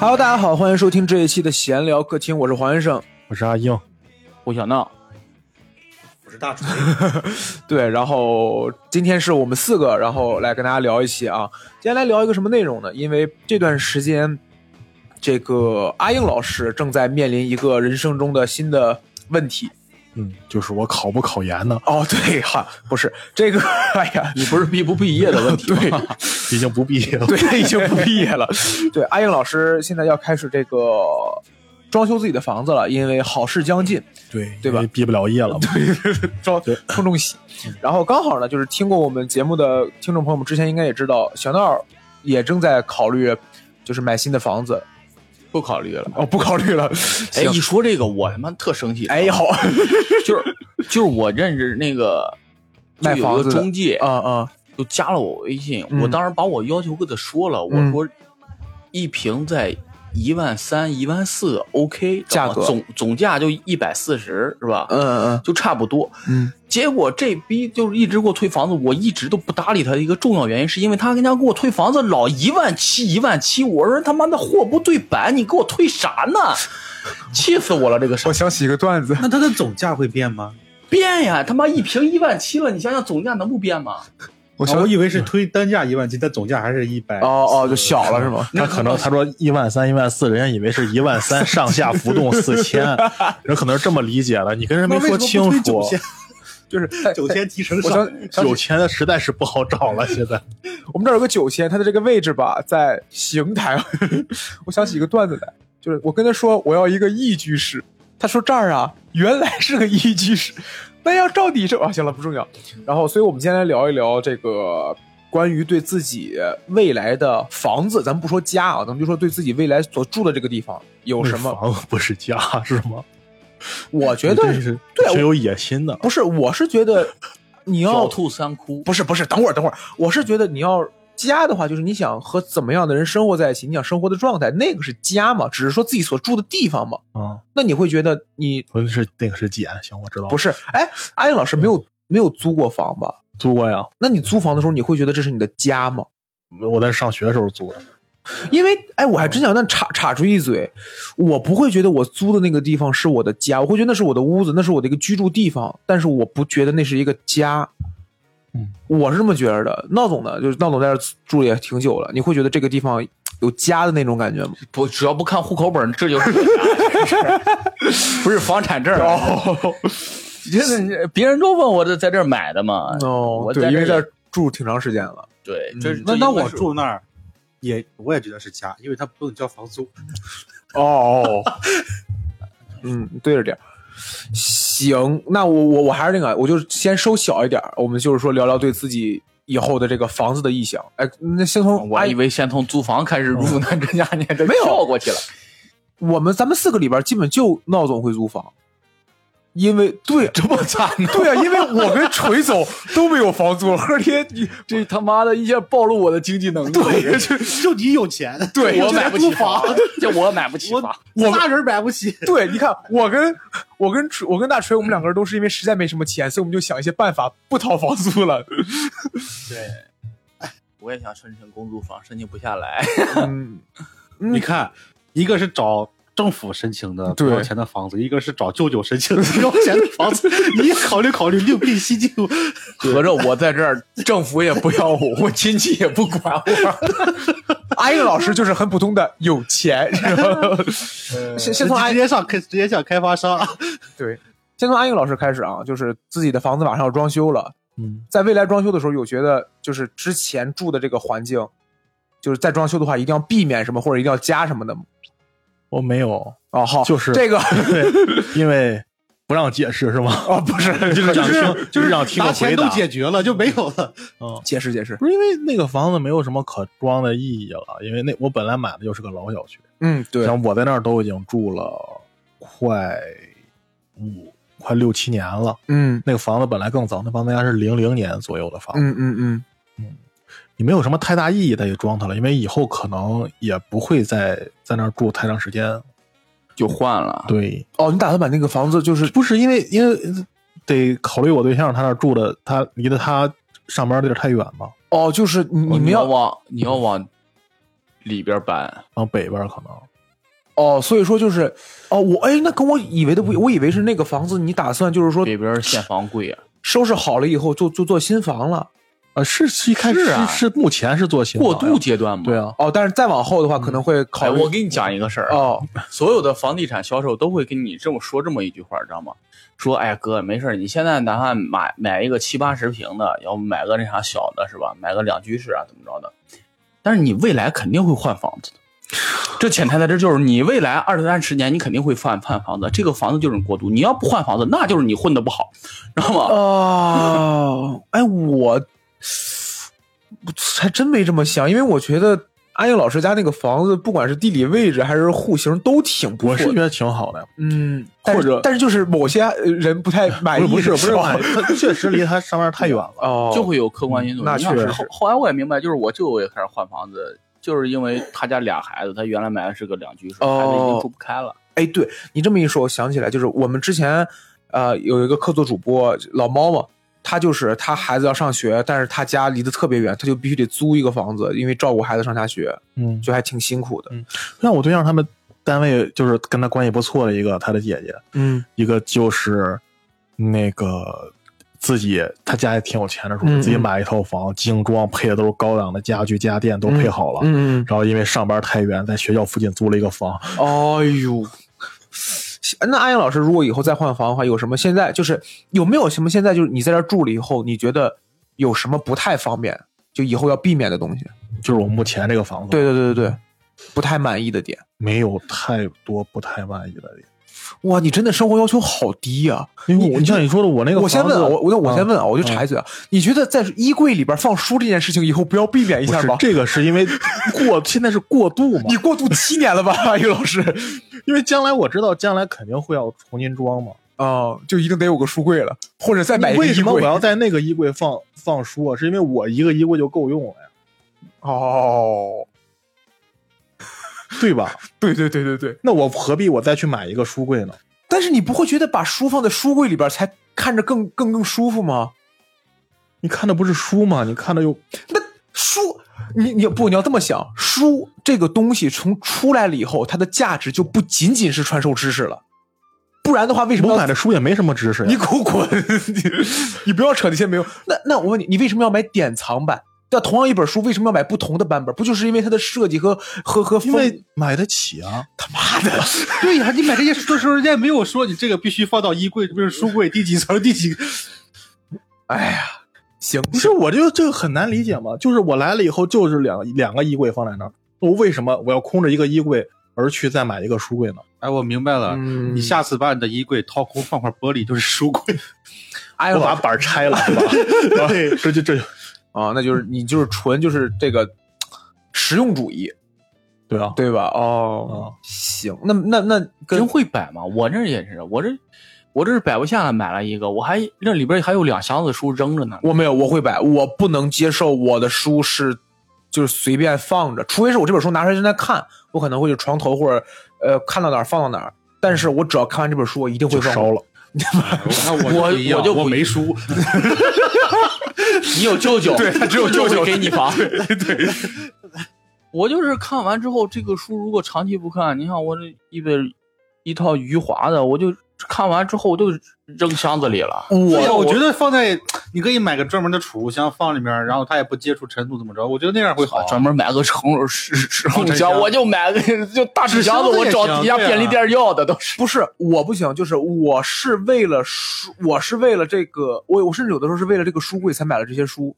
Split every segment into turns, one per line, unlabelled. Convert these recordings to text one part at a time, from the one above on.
Hello，大家好，欢迎收听这一期的闲聊客厅，我是黄先生。
我是阿英，
胡小闹，
我是大锤，
对，然后今天是我们四个，然后来跟大家聊一期啊。今天来聊一个什么内容呢？因为这段时间，这个阿英老师正在面临一个人生中的新的问题。
嗯，就是我考不考研呢？
哦，对哈，不是这个，哎呀，
你不是毕不毕业的问题
对？
已经不毕业了。
对，已经不毕业了。对，阿英老师现在要开始这个装修自己的房子了，因为好事将近，
对
对吧
毕不了业了嘛。
装冲冲喜。然后刚好呢，就是听过我们节目的听众朋友们之前应该也知道，小闹也正在考虑，就是买新的房子。
不考虑了。
哦，不考虑了。
哎，一说这个，我他妈特生气。
哎，呦，
就是就是我认识那个
卖
就有一
房子的
个中介，
啊啊，
就加了我微信。
嗯
我当时把我要求跟他说了，
嗯
我说一平在一万三、一万四，OK，
价格
总总价就一百四十，是吧？
嗯嗯
就差不多。
嗯
结果这逼就是一直给我退房子，我一直都不搭理他的一个重要原因，是因为他跟人家给我退房子老一万七一万七，我说他妈的货不对版，你给我退啥呢？气死我了！这个事
我想起一个段子，
那它的总价会变吗？
变呀，他妈一平一万七了，你想想总价能不变吗？
我想
啊我以为是推单价一万七，但总价还是一百。
哦哦，就小了是吗？
他可能他说一万三、一万四，人家以为是一万三上下浮动 四千，人可能是这么理解的。你跟人没说清楚，
就是
九千提成
我
上
想，
有钱的实在是不好找了。现在
我们这儿有个九千，它的这个位置吧在邢台。我想起一个段子来，就是我跟他说我要一个一居室，他说这儿啊原来是个一居室，那要照底是啊，行了不重要。然后，所以我们今天来聊一聊这个关于对自己未来的房子，咱们不说家啊，咱们就说对自己未来所住的这个地方有什么？
房子不是家是吗？
我觉得
你是有野心的。
不是，我是觉得你要
狡兔三窟，
不是不是，等会儿等会儿，我是觉得你要家的话，就是你想和怎么样的人生活在一起，你想生活的状态，那个是家嘛，只是说自己所住的地方嘛。
啊，
那你会觉得你
不是那个是简，行，我知道。
不是？哎，阿英老师没有没有租过房吧？
租过呀，
那你租房的时候，你会觉得这是你的家吗？
我在上学的时候租的。
因为哎，我还真想那插插出一嘴，我不会觉得我租的那个地方是我的家，我会觉得那是我的屋子，那是我的一个居住地方，但是我不觉得那是一个家。
嗯，
我是这么觉得的。闹总呢，就是闹总在这住也挺久了，你会觉得这个地方有家的那种感觉吗？
不只要不看户口本，这就是 不是房产证。
哦
真的，别人都问我这在这儿买的嘛。
哦，
我在，这儿
对因为在这儿住挺长时间了。
对，
嗯
这
那那我住那儿，也我也觉得是家，因为他不用交房租。
哦，嗯，对着点儿。行，那我我我还是那个，我就先收小一点，我们就是说聊聊对自己以后的这个房子的意向。哎，那先从
我以为先从租房开始入呢，这家你这
没有
跳过去了。
我们咱们四个里边，基本就闹总会租房，因为对
这么惨呢？
对啊，因为我跟锤总都没有房租，何天你
这他妈的一下暴露我的经济能力。
对 就
就你有钱，
对
我买不起
房，
就我买不起
我
房。
我
仨人买不起。
对，你看我跟我跟锤我跟大锤，我们两个人都是因为实在没什么钱，所以我们就想一些办法不掏房租了。
对，我也想申请公租房，申请不下来。
你看，一个是找政府申请的不
对
要钱的房子，一个是找舅舅申请的不要钱的房子，你也考虑考虑，另辟蹊径。
合着我在这儿，政府也不要我，我亲戚也不管我。
阿英老师就是很普通的有钱，是吧？先先从阿
直接上开，直接向开发商。
对，先从阿英老师开始啊，就是自己的房子马上要装修了，
嗯，
在未来装修的时候，有觉得就是之前住的这个环境，就是在装修的话，一定要避免什么或者一定要加什么的吗？
我没有，
哦，好，
就是
这个
对，因为不让解释是吗？
哦，不是，
就是想听，
就是
想听
拿钱都
个回答。
解决了，就没有了。
嗯，
解释解释。
不是因为那个房子没有什么可装的意义了，因为那我本来买的就是个老小区，
嗯，对，
像我在那儿都已经住了快五快六七年了。
嗯
那个房子本来更早，那房子应该是零零年左右的房子，
嗯嗯嗯，
你没有什么太大意义再去装它了，因为以后可能也不会再在那儿住太长时间。
就换了。
对，
哦，你打算把那个房子就是
不是因为因为得考虑我对象他那儿住的，他离得他上班地儿太远嘛，
哦，就是你你们
要
要
往你要往里边搬，
往北边可能。
哦，所以说就是哦，我哎，那跟我以为的不一，我以为是那个房子你打算就是说
北边现房贵啊，
收拾好了以后就就做新房了。
啊，是是一开始
是啊
是目前是做新
过渡阶段嘛。
对，啊，
哦，但是再往后的话，可能会考。
我给你讲一个事儿啊，
哦，
所有的房地产销售都会跟你这么说这么一句话，知道吗？说，哎哥，没事，你现在哪怕买买一个七八十平的，要买个那啥小的，是吧？买个两居室啊，怎么着的？但是你未来肯定会换房子的。这潜台词就是你未来二三十年你肯定会换换房子，这个房子就是过渡。你要不换房子，那就是你混的不好，知道吗？
哦，哎，我还真没这么想，因为我觉得安英老师家那个房子，不管是地理位置还是户型，都挺不错的。
我是觉得挺好的。
嗯，但是
或者
但是就是某些人不太满意，
不是不是不是
吧，
它确实离他上面太远了。
哦，
就会有客观因素。
那确实
后后来我也明白，就是我舅舅也开始换房子，就是因为他家俩孩子，他原来买的是个两居室，
哦
孩子已经住不开了。
哎，对你这么一说，我想起来，就是我们之前呃有一个客座主播老猫嘛，他就是他孩子要上学，但是他家离得特别远，他就必须得租一个房子，因为照顾孩子上下学，
嗯，
就还挺辛苦的。
像我对象他们单位就是跟他关系不错的一个，他的姐姐，
嗯
一个就是那个自己他家也挺有钱的时候，
嗯
自己买一套房，精装配的都是高档的家具家电都配好了。
嗯嗯，
然后因为上班太远，在学校附近租了一个房，
哎呦。那阿英老师，如果以后再换房的话，有什么现在就是有没有什么现在就是你在这住了以后，你觉得有什么不太方便，就以后要避免的东西？
就是我目前这个房子，
对对对对对，不太满意的点。
没有太多不太满意的地方。
哇，你真的生活要求好低呀、
因为我你像你说的，我那个
我先问啊，我我我先
嗯
问啊，我就插一嘴啊，你觉得在衣柜里边放书这件事情以后不要避免一下吗？
这个是因为过 现在是过渡嘛
你，过渡七年了吧，于老师？
因为将来我知道将来肯定会要重新装嘛。
啊、就一定得有个书柜了，或者再买一个衣柜
为什么我要在那个衣柜放放书啊？是因为我一个衣柜就够用了呀，
哦，
对吧？
对对对对对。
那我何必我再去买一个书柜呢？
但是你不会觉得把书放在书柜里边才看着更更更舒服吗？
你看的不是书吗？你看的又那
书，你你不你要这么想，书这个东西从出来了以后，它的价值就不仅仅是传授知识了，不然的话，为什么
我买的书也没什么知识呀。
你给我滚！你你不要扯那些没有。那那我问你，你为什么要买典藏版？那同样一本书，为什么要买不同的版本？不就是因为它的设计和和和
因
风
为买得起啊，
他妈的，
对呀，你买这些书的时候，人家没有说你这个必须放到衣柜，不是书柜第几层第几。
哎呀，行，
不是，我就这个很难理解嘛。就是我来了以后，就是两两个衣柜放在那儿，我为什么我要空着一个衣柜而去再买一个书柜呢？
哎，我明白了，
嗯
你下次把你的衣柜掏空，放块玻璃就是书柜。
哎
我把板拆了，是吧？对，这就这就
啊，那就是你就是纯就是这个实用主义，
对啊，
对吧？哦，行，那那那跟
真会摆吗？我这也是，我这我这是摆不下了，买了一个，我还那里边还有两箱子书扔着呢。
我没有，我会摆，我不能接受我的书是就是随便放着，除非是我这本书拿出来正在看，我可能会就床头或者呃看到哪儿放到哪儿。但是我只要看完这本书，我一定会
烧了。
那我
我
就
我就不
我没输，
你有舅舅，
对他只有舅舅。
给你房。对，我就是看完之后，这个书如果长期不看，你看我这一本一套余华的，我就看完之后我就扔箱子里了。
我
我觉得放在你可以买个专门的储物箱放里面，然后它也不接触尘土，怎么着？我觉得那样会好。
专门买个成是是
长城
箱，我就买个就大纸箱子，我找底下便利店要的都是。
不是我不行，就是我是为了书，我是为了这个，我我甚至有的时候是为了这个书柜才买了这些书。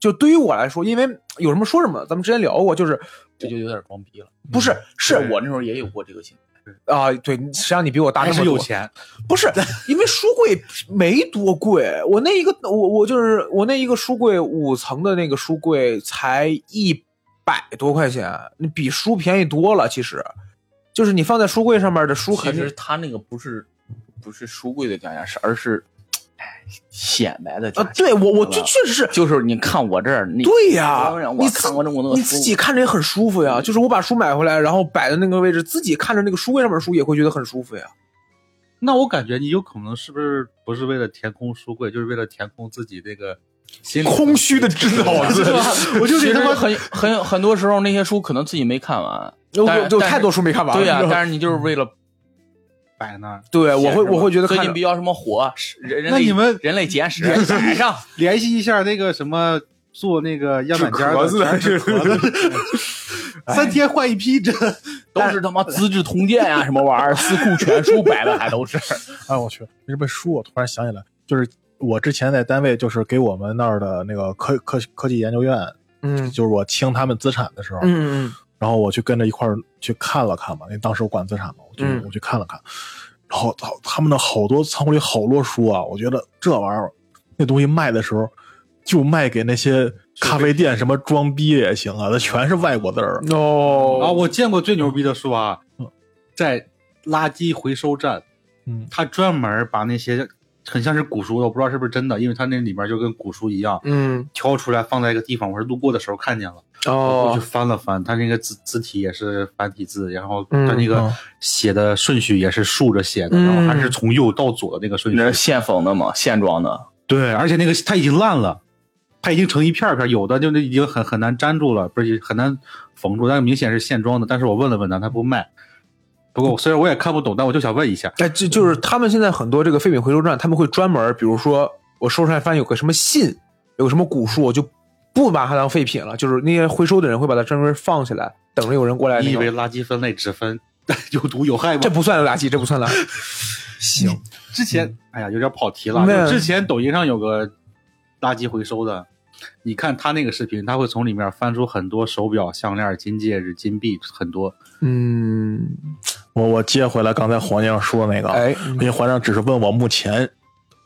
就对于我来说，因为有什么说什么，咱们之前聊过，就是
这就有点装逼了。
不是是
是我那时候也有过这个心态。
啊、对，实际上你比我大
还
那么
有钱，
不是，因为书柜没多贵，我那一个我我就是我那一个书柜五层的那个书柜才一百多块钱，你比书便宜多了。其实，就是你放在书柜上面的书
其实它那个不是不是书柜的价钱，是而是哎显摆的
啊，对我我就确实是。
就是你看我这儿，你
对呀
我，
你
看过这么多
你自己看着也很舒服呀。就是我把书买回来，然后摆在那个位置，自己看着那个书柜上面的书也会觉得很舒服呀。
那我感觉你有可能是不是不是为了填空书柜，就是为了填空自己那个心
空虚的纸脑子，
我就觉得很很很多时候那些书可能自己没看完，
有
但但是
有太多书没看完了。
对呀、但是你就是为了
摆那儿，
对我会我会觉得
最近比较什么火，是人人
那你们
人类简史摆上，
联系一下那个什么做那个样板间
纸壳子
的，三天换一批，这
都是他妈《资治通鉴》呀什么玩意儿，《四库全书》摆的还都是。
哎，我去，这本书我突然想起来，就是我之前在单位，就是给我们那儿的那个科科科技研究院，
嗯
就是我清他们资产的时候，
嗯嗯
然后我去跟着一块儿去看了看嘛，因为当时我管资产嘛，我就、
嗯。
我去看了看，然后他他们的好多仓库里好多书啊，我觉得这玩意儿那东西卖的时候，就卖给那些咖啡店什么装逼也行啊，那全是外国字儿。
嗯哦
啊，我见过最牛逼的书啊，在垃圾回收站，
嗯。
他专门把那些很像是古书的，我不知道是不是真的，因为它那里面就跟古书一样，
嗯
挑出来放在一个地方，我是路过的时候看见了，我
哦
去翻了翻，它那个字字体也是繁体字，然后它那个
嗯
写的顺序也是竖着写的，
嗯
然后还是从右到左的那个顺序，
那是现缝的嘛，现装的。
对，而且那个它已经烂了，它已经成一片片，有的就那已经很很难粘住了，不是很难缝住，但是明显是现装的。但是我问了问他，他不卖。不过虽然我也看不懂，但我就想问一下，
哎，这就是他们现在很多这个废品回收站，他们会专门，比如说我收出来发现有个什么信，有个什么古书，我就不把它当废品了，就是那些回收的人会把它专门放起来，等着有人过来那个。
你以为垃圾分类只分 有毒有害吗？
这不算垃圾，这不算垃圾。行，
之前哎呀有点跑题了，之前抖音上有个垃圾回收的，你看他那个视频，他会从里面翻出很多手表、项链、金戒指、金币，很多。
嗯，
我我接回来刚才黄先生说的那个，
哎，
因为黄先生只是问我目前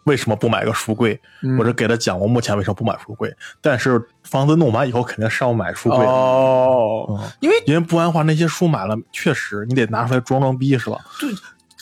为什么不买个书柜，
嗯
我是给他讲我目前为什么不买书柜，但是房子弄完以后肯定是要买书柜的。
哦，
嗯，
因为
因为不然的话，那些书买了，确实你得拿出来装装逼，是吧？
对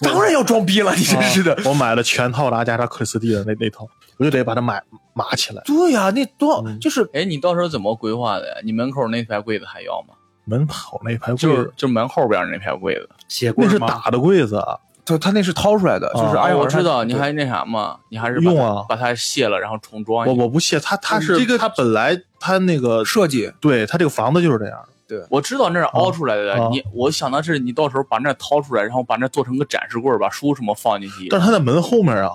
当然要装逼了，你真是的。
啊我买了全套的阿加莎克里斯蒂的那那套，我就得把它买码起来。
对呀、那多少、
嗯
就是
哎，你到时候怎么规划的呀？你门口那排柜子还要吗？
门口那排柜
就是
子，
就门后边那排柜子。
那是
鞋柜吗？
打的柜子，啊
他他那是掏出来的，就是
啊
哎，
我知道，你还那啥嘛？你还是
用啊
把它卸了，然后重装一
我
下。
我不卸，他他是
这个
他本来他那个
设计
对他这个房子就是这样对，
我知道那是凹出来的，
啊
你我想的是你到时候把那掏出来，然后把那做成个展示柜，把书什么放进去。
但是他在门后面啊，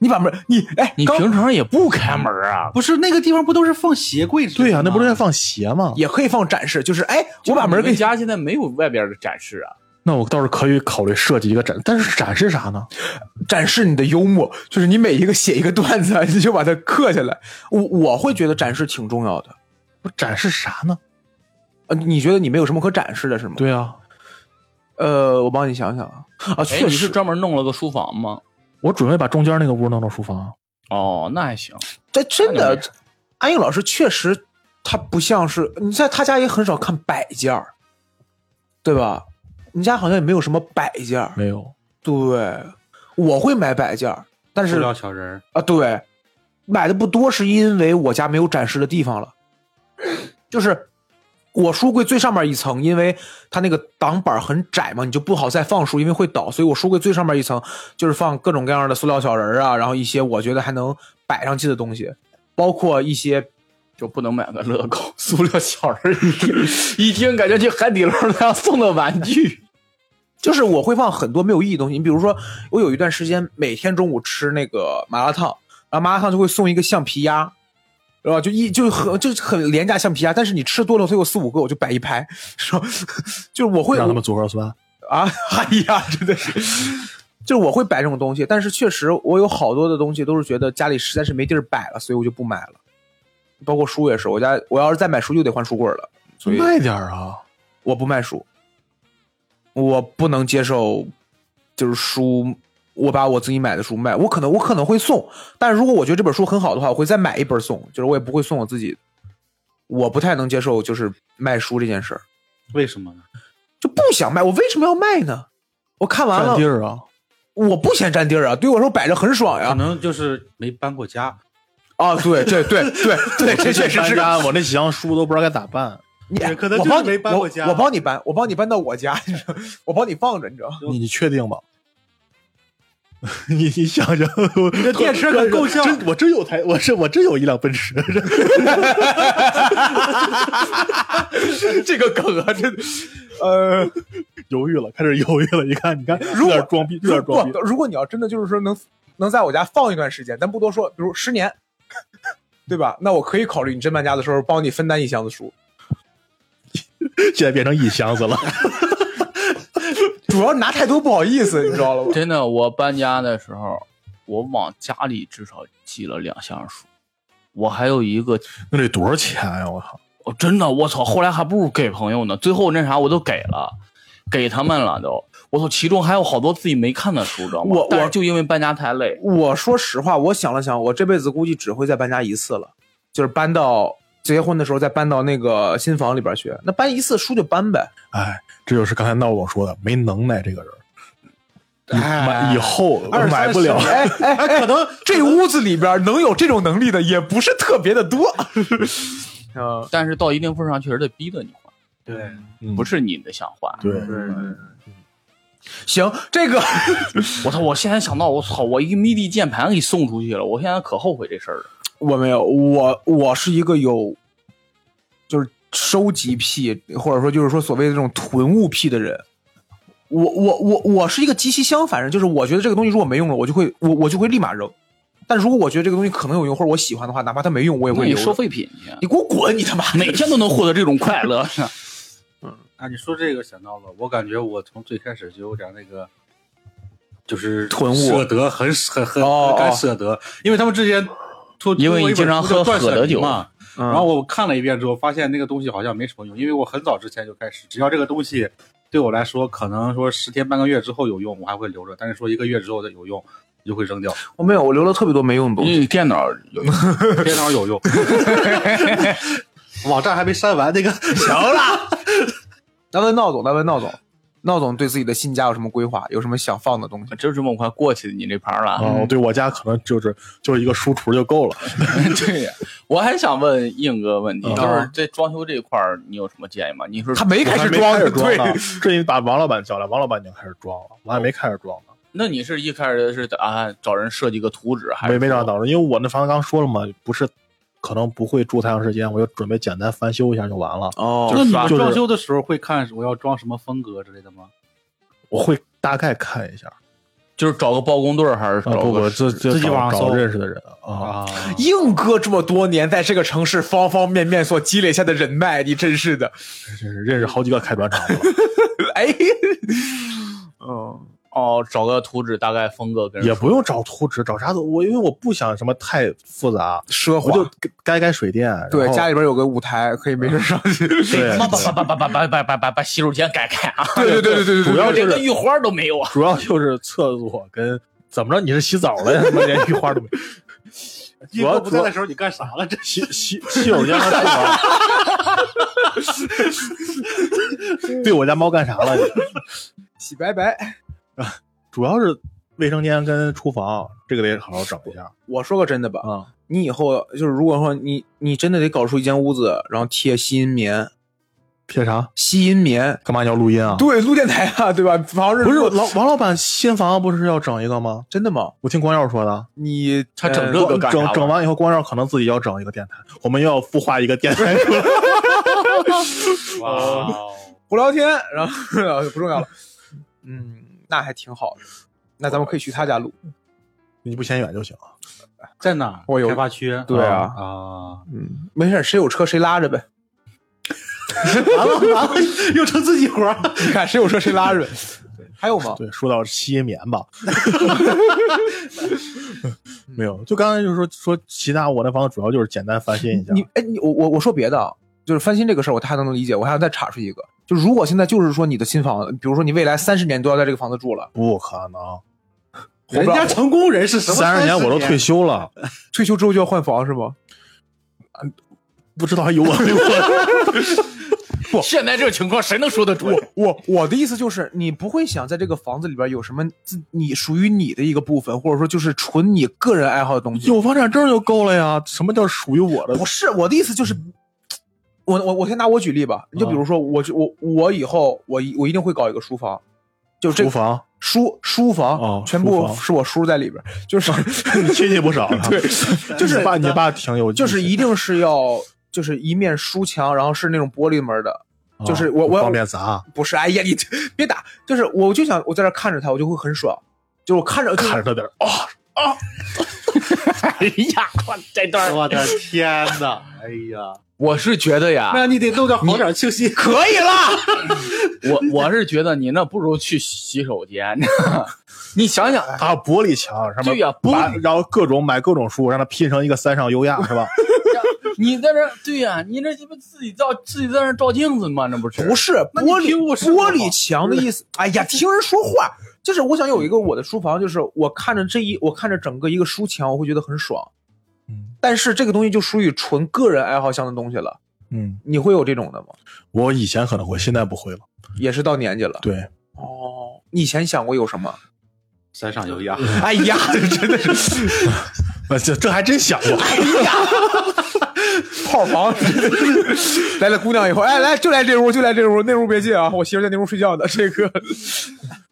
你把门你哎，
你平常也不开门啊？
不是那个地方不都是放鞋柜之类的吗？
对呀、那不是在放鞋吗？
也可以放展示，就是哎，我把门给
你们家现在没有外边的展示啊？
那我倒是可以考虑设计一个展，但是展示啥呢？
展示你的幽默，就是你每一个写一个段子，你就把它刻下来。我我会觉得展示挺重要的。
我展示啥呢？
呃，你觉得你没有什么可展示的是吗？，
对啊，
呃，我帮你想想啊，确实，
你是专门弄了个书房吗？
我准备把中间那个屋弄成书房。
哦，那还行。
这真的安逸老师确实，他不像是你在他家也很少看摆件儿，对吧？你家好像也没有什么摆件儿。
没有，
对，我会买摆件儿，但是
小人儿，
啊，对，买的不多，是因为我家没有展示的地方了。就是我书柜最上面一层，因为它那个挡板很窄嘛，你就不好再放书，因为会倒，所以我书柜最上面一层就是放各种各样的塑料小人儿啊，然后一些我觉得还能摆上去的东西，包括一些
就不能买个乐高塑料小人儿，一 听一听感觉去海底捞那样送的玩具。
就是我会放很多没有意义的东西。你比如说，我有一段时间每天中午吃那个麻辣烫，然后麻辣烫就会送一个橡皮鸭，是吧？就一就很就是很廉价橡皮鸭，但是你吃多了，它有四五个，我就摆一排，是吧？就是我会
让他们组合酸。
啊，哎呀，真的是，就是我会摆这种东西，但是确实我有好多的东西都是觉得家里实在是没地儿摆了，所以我就不买了。包括书也是，我家我要是再买书就得换书柜了，所以
卖点啊！
我不卖书，我不能接受，就是书，我把我自己买的书卖，我可能我可能会送，但是如果我觉得这本书很好的话，我会再买一本送，就是我也不会送我自己。我不太能接受就是卖书这件事儿，
为什么呢？
就不想卖，我为什么要卖呢？我看完了
占地，儿啊！
我不嫌占地儿啊，对我来说摆着很爽呀可。
能就是没搬过家，
啊，对对对对 对，这确实是
搬，我那几箱书都不知道该咋办。
你
可能就是
我帮你
搬过家
我帮你搬，我帮你搬到我家，你知道我帮你放着，你知道吗？
你你确定吧？你你想想，你
这电池可够呛
真我真有台，我是我真有一辆奔驰，
这个梗啊，真的，呃，
犹豫了，开始犹豫了。你看，你看，有点装逼，有点装逼，。
如果你要真的就是说能能在我家放一段时间，咱不多说，比如十年，对吧？那我可以考虑你真搬家的时候帮你分担一箱子书，
现在变成一箱子了。
主要拿太多不好意思，你知道了吧？
真的，我搬家的时候，我往家里至少寄了两箱书，我还有一个，
那得多少钱呀？我靠！
哦，真的，我操，后来还不如给朋友呢，最后那啥我都给了，给他们了都，我操，其中还有好多自己没看的书，知道吗？
我我
就因为搬家太累，
我说实话，我想了想，我这辈子估计只会再搬家一次了，就是搬到结婚的时候再搬到那个新房里边去。那搬一次书就搬呗，
哎，这就是刚才闹我说的，没能耐这个人。
哎
买以后
二
买不了。
哎哎 哎，
可能
这屋子里边能有这种能力的也不是特别的多。嗯，
但是到一定份上确实得逼着你换，
对
嗯
不是你的想换。
对，
行，这个
我操！我现在想到，我操！我一个 MIDI 键盘给送出去了，我现在可后悔这事儿了。
我没有，我我是一个有就是收集癖，或者说就是说所谓的这种囤物癖的人。我我我我是一个极其相反人，就是我觉得这个东西如果没用了，我就会我我就会立马扔。但如果我觉得这个东西可能有用，或者我喜欢的话，哪怕它没用，我也会你。
收废品去，
你给我滚！你他妈的
每天都能获得这种快乐。
嗯啊，你说这个想到了，我感觉我从最开始就有点那个，就是
囤物
舍得，很很很敢
哦
舍得，因为他们之前出
因为你经常喝
出过一本书叫断舍离
喝的酒
嘛，
嗯
然后我看了一遍之后，发现那个东西好像没什么用，因为我很早之前就开始，只要这个东西对我来说，可能说十天半个月之后有用，我还会留着；但是说一个月之后的有用，就会扔掉。
我没有，我留了特别多没用的东西。
因为电脑有用，
电脑有用，网站还没删完，那个
行了，那问闹总，那问闹总，闹总对自己的新家有什么规划？有什么想放的东西？
就这么快过去你这盘了。
啊，对我家可能就是就是一个书橱就够了。
对呀，我还想问硬哥问题，
嗯
就是在装修这一块儿，你有什么建议吗？你说
他没开始装，
开始装
对，
呢，这你把王老板叫来，王老板已经开始装了，我还没开始装呢，
那你是一开始是打算找人设计个图纸，还是
没没找导致，因为我那房子刚说了嘛，不是可能不会住太长时间，我就准备简单翻修一下就完了。
哦
那你们
就是
装修的时候会看我要装什么风格之类的吗？
我会大概看一下，
就是找个包工队，还是
啊
找个
不不，这这
自己网上搜
认识的人啊，
啊，
硬哥这么多年在这个城市方方面面所积累下的人脉，你真是的，
真是认识好几个开砖厂的了，
哎，嗯，
哦，找个图纸，大概风格跟
也不用找图纸，找啥都我因为我不想什么太复杂，
奢
我就
华。
该该水电，
对，家里边有个舞台，可以没事上去。
对
把把把把把把把把把把洗手间改改啊！
对对对对对对，
主要就是
连个浴花都没有啊！
主要就是厕所跟怎么着你是洗澡了呀？他妈连浴花都没，主要主要
不在的时候你干啥了？这
洗洗洗手间和厨房。对我家猫干啥了？
洗白白。
主要是卫生间跟厨房，这个得好好整一下
我说个真的吧，
啊。
你以后就是如果说你你真的得搞出一间屋子，然后贴吸音棉，
贴啥？
吸音棉，
干嘛你要录音啊？
对，录电台啊，对吧？防止
不是老王老板新房不是要整一个吗？
真的吗？
我听光耀说的，
你
他整个干
整整完以后，光耀可能自己要整一个电台，我们要孵化一个电台出来。
哇哦，
不聊天，然后不重要了。嗯，那还挺好的。那咱们可以去他家录。
你不嫌远就行。
在哪儿？
我有
开发区。
对啊
啊，
嗯，没事，谁有车谁拉着呗。
完了完了，又成自己活儿。
你看谁有车谁拉着呗。还有吗？
对，说到吸音棉吧，没有，就刚才就是说说其他，我那房子主要就是简单翻新一下。
你哎，你我我我说别的啊，就是翻新这个事儿，我太能理解。我还要再查出一个，就如果现在就是说你的新房，比如说你未来三十年都要在这个房子住了，
不可能，
人家成功人士什么
三十年我都退休了，
退休之后就要换房是吗？
不知道还有我没我。
现在这个情况谁能说得准？
我我的意思就是，你不会想在这个房子里边有什么自你属于你的一个部分，或者说就是纯你个人爱好的东西。
有房产证就够了呀。什么叫属于我的？
不是我的意思就是，我我我先拿我举例吧，你就比如说，我就我我以后我一我一定会搞一个书房，就这
厨房？
书书房、
哦
全部是我叔在里边，就是
你亲戚不少啊。对，
就是
你爸你爸挺有，
就是一定是要就是一面书墙，然后是那种玻璃门的，
哦。
就是我我
方便砸，
不是，哎呀，你别打，就是我就想我在这看着他，我就会很爽，就是我看着
看着他点儿哦，
哎呀，我这段
我的天哪！哎呀，
我是觉得呀，
那你得弄点好点清晰。
可以了，
我我是觉得你那不如去洗手间。你想想，
还有玻璃墙是吧
对呀玻璃
然后各种买各种书，让它拼成一个三上优雅，是吧？
你在这对呀、你这鸡巴自己照自己在那照镜子吗？那不是
不是玻璃玻璃墙的意思。哎呀，听人说话，就是我想有一个我的书房，就是我看着这一我看着整个一个书墙，我会觉得很爽。
嗯
但是这个东西就属于纯个人爱好向的东西了。
嗯，
你会有这种的吗？
我以前可能会，现在不会了。
也是到年纪了。
对，
哦，你以前想过有什么？
山上有压，
哎呀，真的是
呃这这还真想过。
炮房，真的是来了姑娘以后，哎来就来这屋，就来这屋，那屋别进啊，我媳妇在那屋睡觉呢。这个，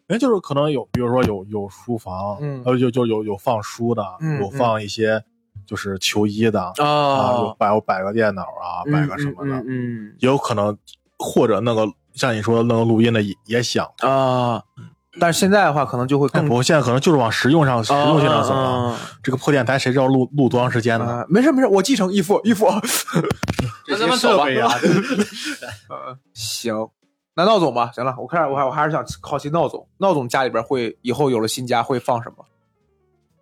人就是可能有，比如说有有书房，
嗯
呃，就就有有放书的，
嗯
有放一些就是求医的啊，有
啊，
摆摆个电脑啊，摆个什么的，
嗯
也有可能或者那个像你说的那个录音的也也想，
嗯啊，但是现在的话，可能就会更
但我现在可能就是往实用上实用性上走了。
啊
这个破电台谁知道录录多长时间呢？
啊，没事没事，我继承义父义父。
那咱们走啊。
呃，行，那闹总吧，行了，我看我还我还是想好奇闹总，闹总家里边会以后有了新家会放什么？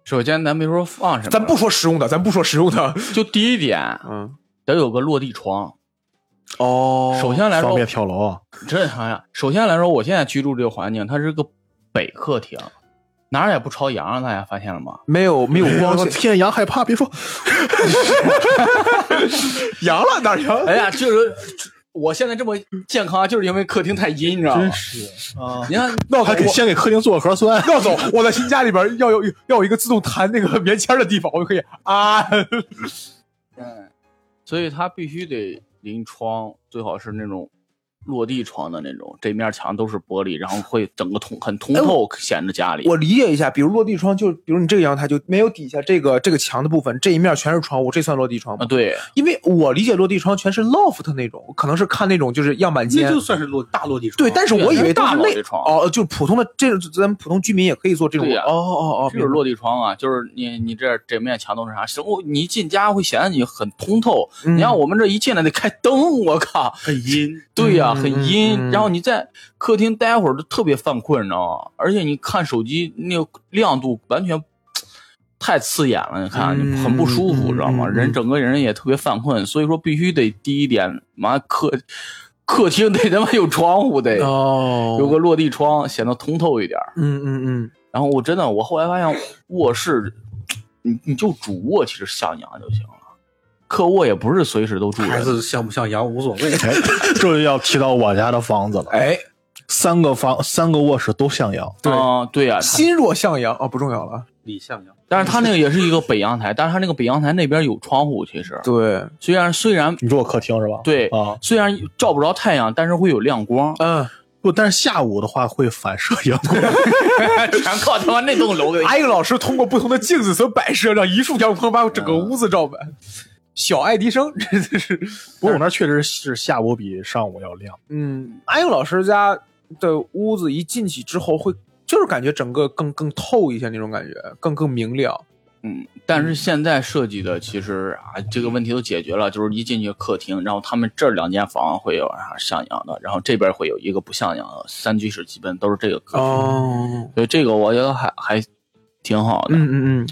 首先，咱别说放什么，
咱不说实用的，咱不说实用的，
就第一点
嗯，
得有个落地窗。
哦
首先来说
方便，跳楼啊！
这想想，首先来说，我现在居住这个环境，它是个北客厅，哪儿也不朝阳，大家发现了吗？
没有没有光线，
天阳害怕，别说
阳了哪儿阳？
哎呀，就是我现在这么健康，就是因为客厅太阴，你知道吗？
真是啊，
你看，
那我
还给先给客厅做个核酸。
要走，我在新家里边要有要有一个自动弹那个棉签的地方，我就可以啊。
嗯，所以它必须得临窗，最好是那种落地窗的那种，这面墙都是玻璃，然后会整个通很通透，显得家里。
我理解一下，比如落地窗，就比如你这个阳台就没有底下这个这个墙的部分，这一面全是窗户，这算落地窗
啊，
吗？
对，
因为我理解落地窗全是 loft 那种，可能是看那种就是样板
那
间
就。算是落大落地窗。
对，但是我以为
大落地窗
哦，就普通的这种咱们普通居民也可以做这种。哦哦哦，
就是落地窗啊，就是你你这这面墙都是啥？生物你一进家会显得你很通透。
嗯
你像我们这一进来得开灯，我靠，
很阴，
对呀、
嗯
很阴。然后你在客厅待会儿都特别犯困，你知道吗？而且你看手机那个亮度完全太刺眼了，你看、很不舒服，
嗯
知道吗？人整个人也特别犯困，所以说必须得低一点，妈客客厅得他妈有窗户得。
哦，
有个落地窗，显得通透一点儿。
嗯嗯嗯，
然后我真的，我后来发现卧室，你你就主卧其实向阳就行了，客卧也不是随时都住人。
孩子像不像羊无所谓。
哎，这就要提到我家的房子了。
哎，
三个房，三个卧室都向阳。
对
啊对呀、它
心若向阳哦，不重要了。
李向阳，
但是他那个也是一个北阳台，但是他那个北阳台那边有窗户，其实
对，
虽然虽然
你说我客厅是吧？
对
啊，
虽然照不着太阳，但是会有亮光，
嗯，
不，但是下午的话会反射阳光。
全靠他妈那栋楼给
阿英老师通过不同的镜子所摆设，让一束阳光把整个屋子照满。小爱迪生，真的是，
不过我那确实是下午比上午要亮。
嗯，阿英老师家的屋子一进去之后会。就是感觉整个更更透一些那种感觉，更更明亮。
嗯，但是现在设计的其实啊，这个问题都解决了，就是一进去客厅，然后他们这两间房会有啥向阳的，然后这边会有一个不向阳的，三居室基本都是这个客厅，
哦，
所以这个我觉得还还挺好的，
嗯嗯嗯，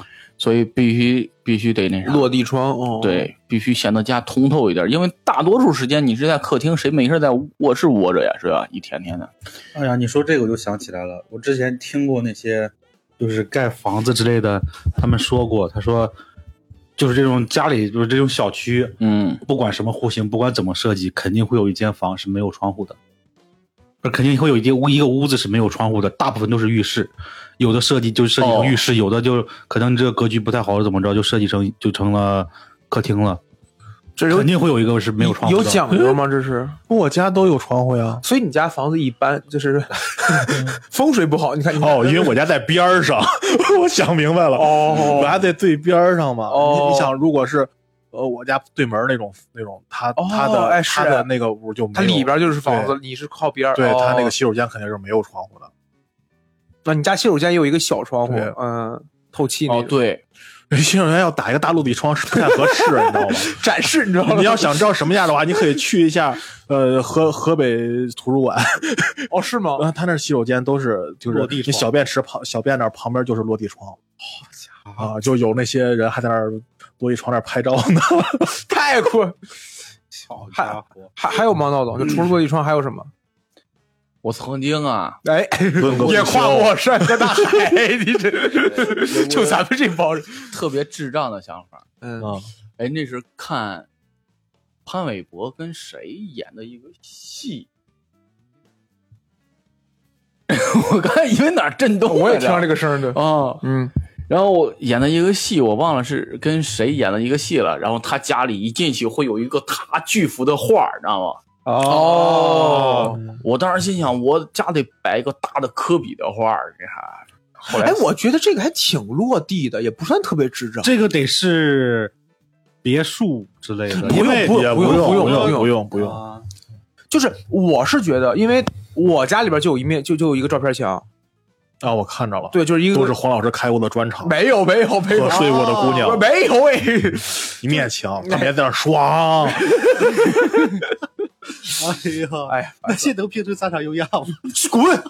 所以必须必须得那啥，
落地窗哦，，
对，必须显得家通透一点，因为大多数时间你是在客厅，谁没事在卧室窝着呀，是吧？一天天的，
哎呀，你说这个我就想起来了，我之前听过那些就是盖房子之类的，他们说过，他说就是这种家里就是这种小区，
嗯，
不管什么户型，不管怎么设计，肯定会有一间房是没有窗户的，不是肯定会有一间屋一个屋子是没有窗户的，大部分都是浴室，有的设计就设计成浴室，有的就可能这个格局不太好，怎么着就设计成就成了客厅了。
这
肯定会有一个是没有窗户
有。讲究吗？这是，
我家都有窗户呀。
所以你家房子一般就是 风水不好。你看，你看
哦，因为我家在边儿上，我想明白了。
哦
我家在最边儿上嘛。
哦
你你想，如果是呃我家对门那种那种，他
哦
他的
哎是
他的那个屋就没有
它里边就是房子，你是靠边儿。
对
哦
他那个洗手间肯定是没有窗户的。
那你家洗手间也有一个小窗户，嗯，透气那
哦，对，
洗手间要打一个大落地窗是不太合适，你知道吗？
展示，你知道吗？
你要想知道什么样的话，你可以去一下呃河河北图书馆，
哦，是吗？
啊，他那洗手间都是就是
落地
小便池旁小便那儿旁边就是落地窗。好家伙啊，就有那些人还在那儿落地窗那儿拍照呢。
太酷了！
好
还
家伙，
还还有吗？闹总，就除了落地窗还有什么？
我曾经啊，
哎，也夸我山河大海，你这就咱们这帮人，
特别智障的想法。
嗯，
啊，
哎，那是看潘玮柏跟谁演的一个戏，我刚才以为哪儿震动了，
我也听到这个声儿的，
啊。
嗯，
然后我演的一个戏，我忘了是跟谁演的一个戏了。然后他家里一进去会有一个他巨幅的画你，知道吗？
哦，
我当时心想，我家得摆一个大的科比的画儿，你看。后来
哎，我觉得这个还挺落地的，也不算特别智障。
这个得是别墅之类的，
不用不用不用不用
不用
不
不用不用。
啊。
就是我是觉得，因为我家里边就有一面，就就有一个照片墙，
啊，我看着了，
对，就是一个
都是黄老师开过的专场，
没有没有没有。
和睡过的姑娘，
没有哎，
一面墙，他别在那儿爽。
哎呀，
哎，
那些能拼成三场优亚吗？
滚！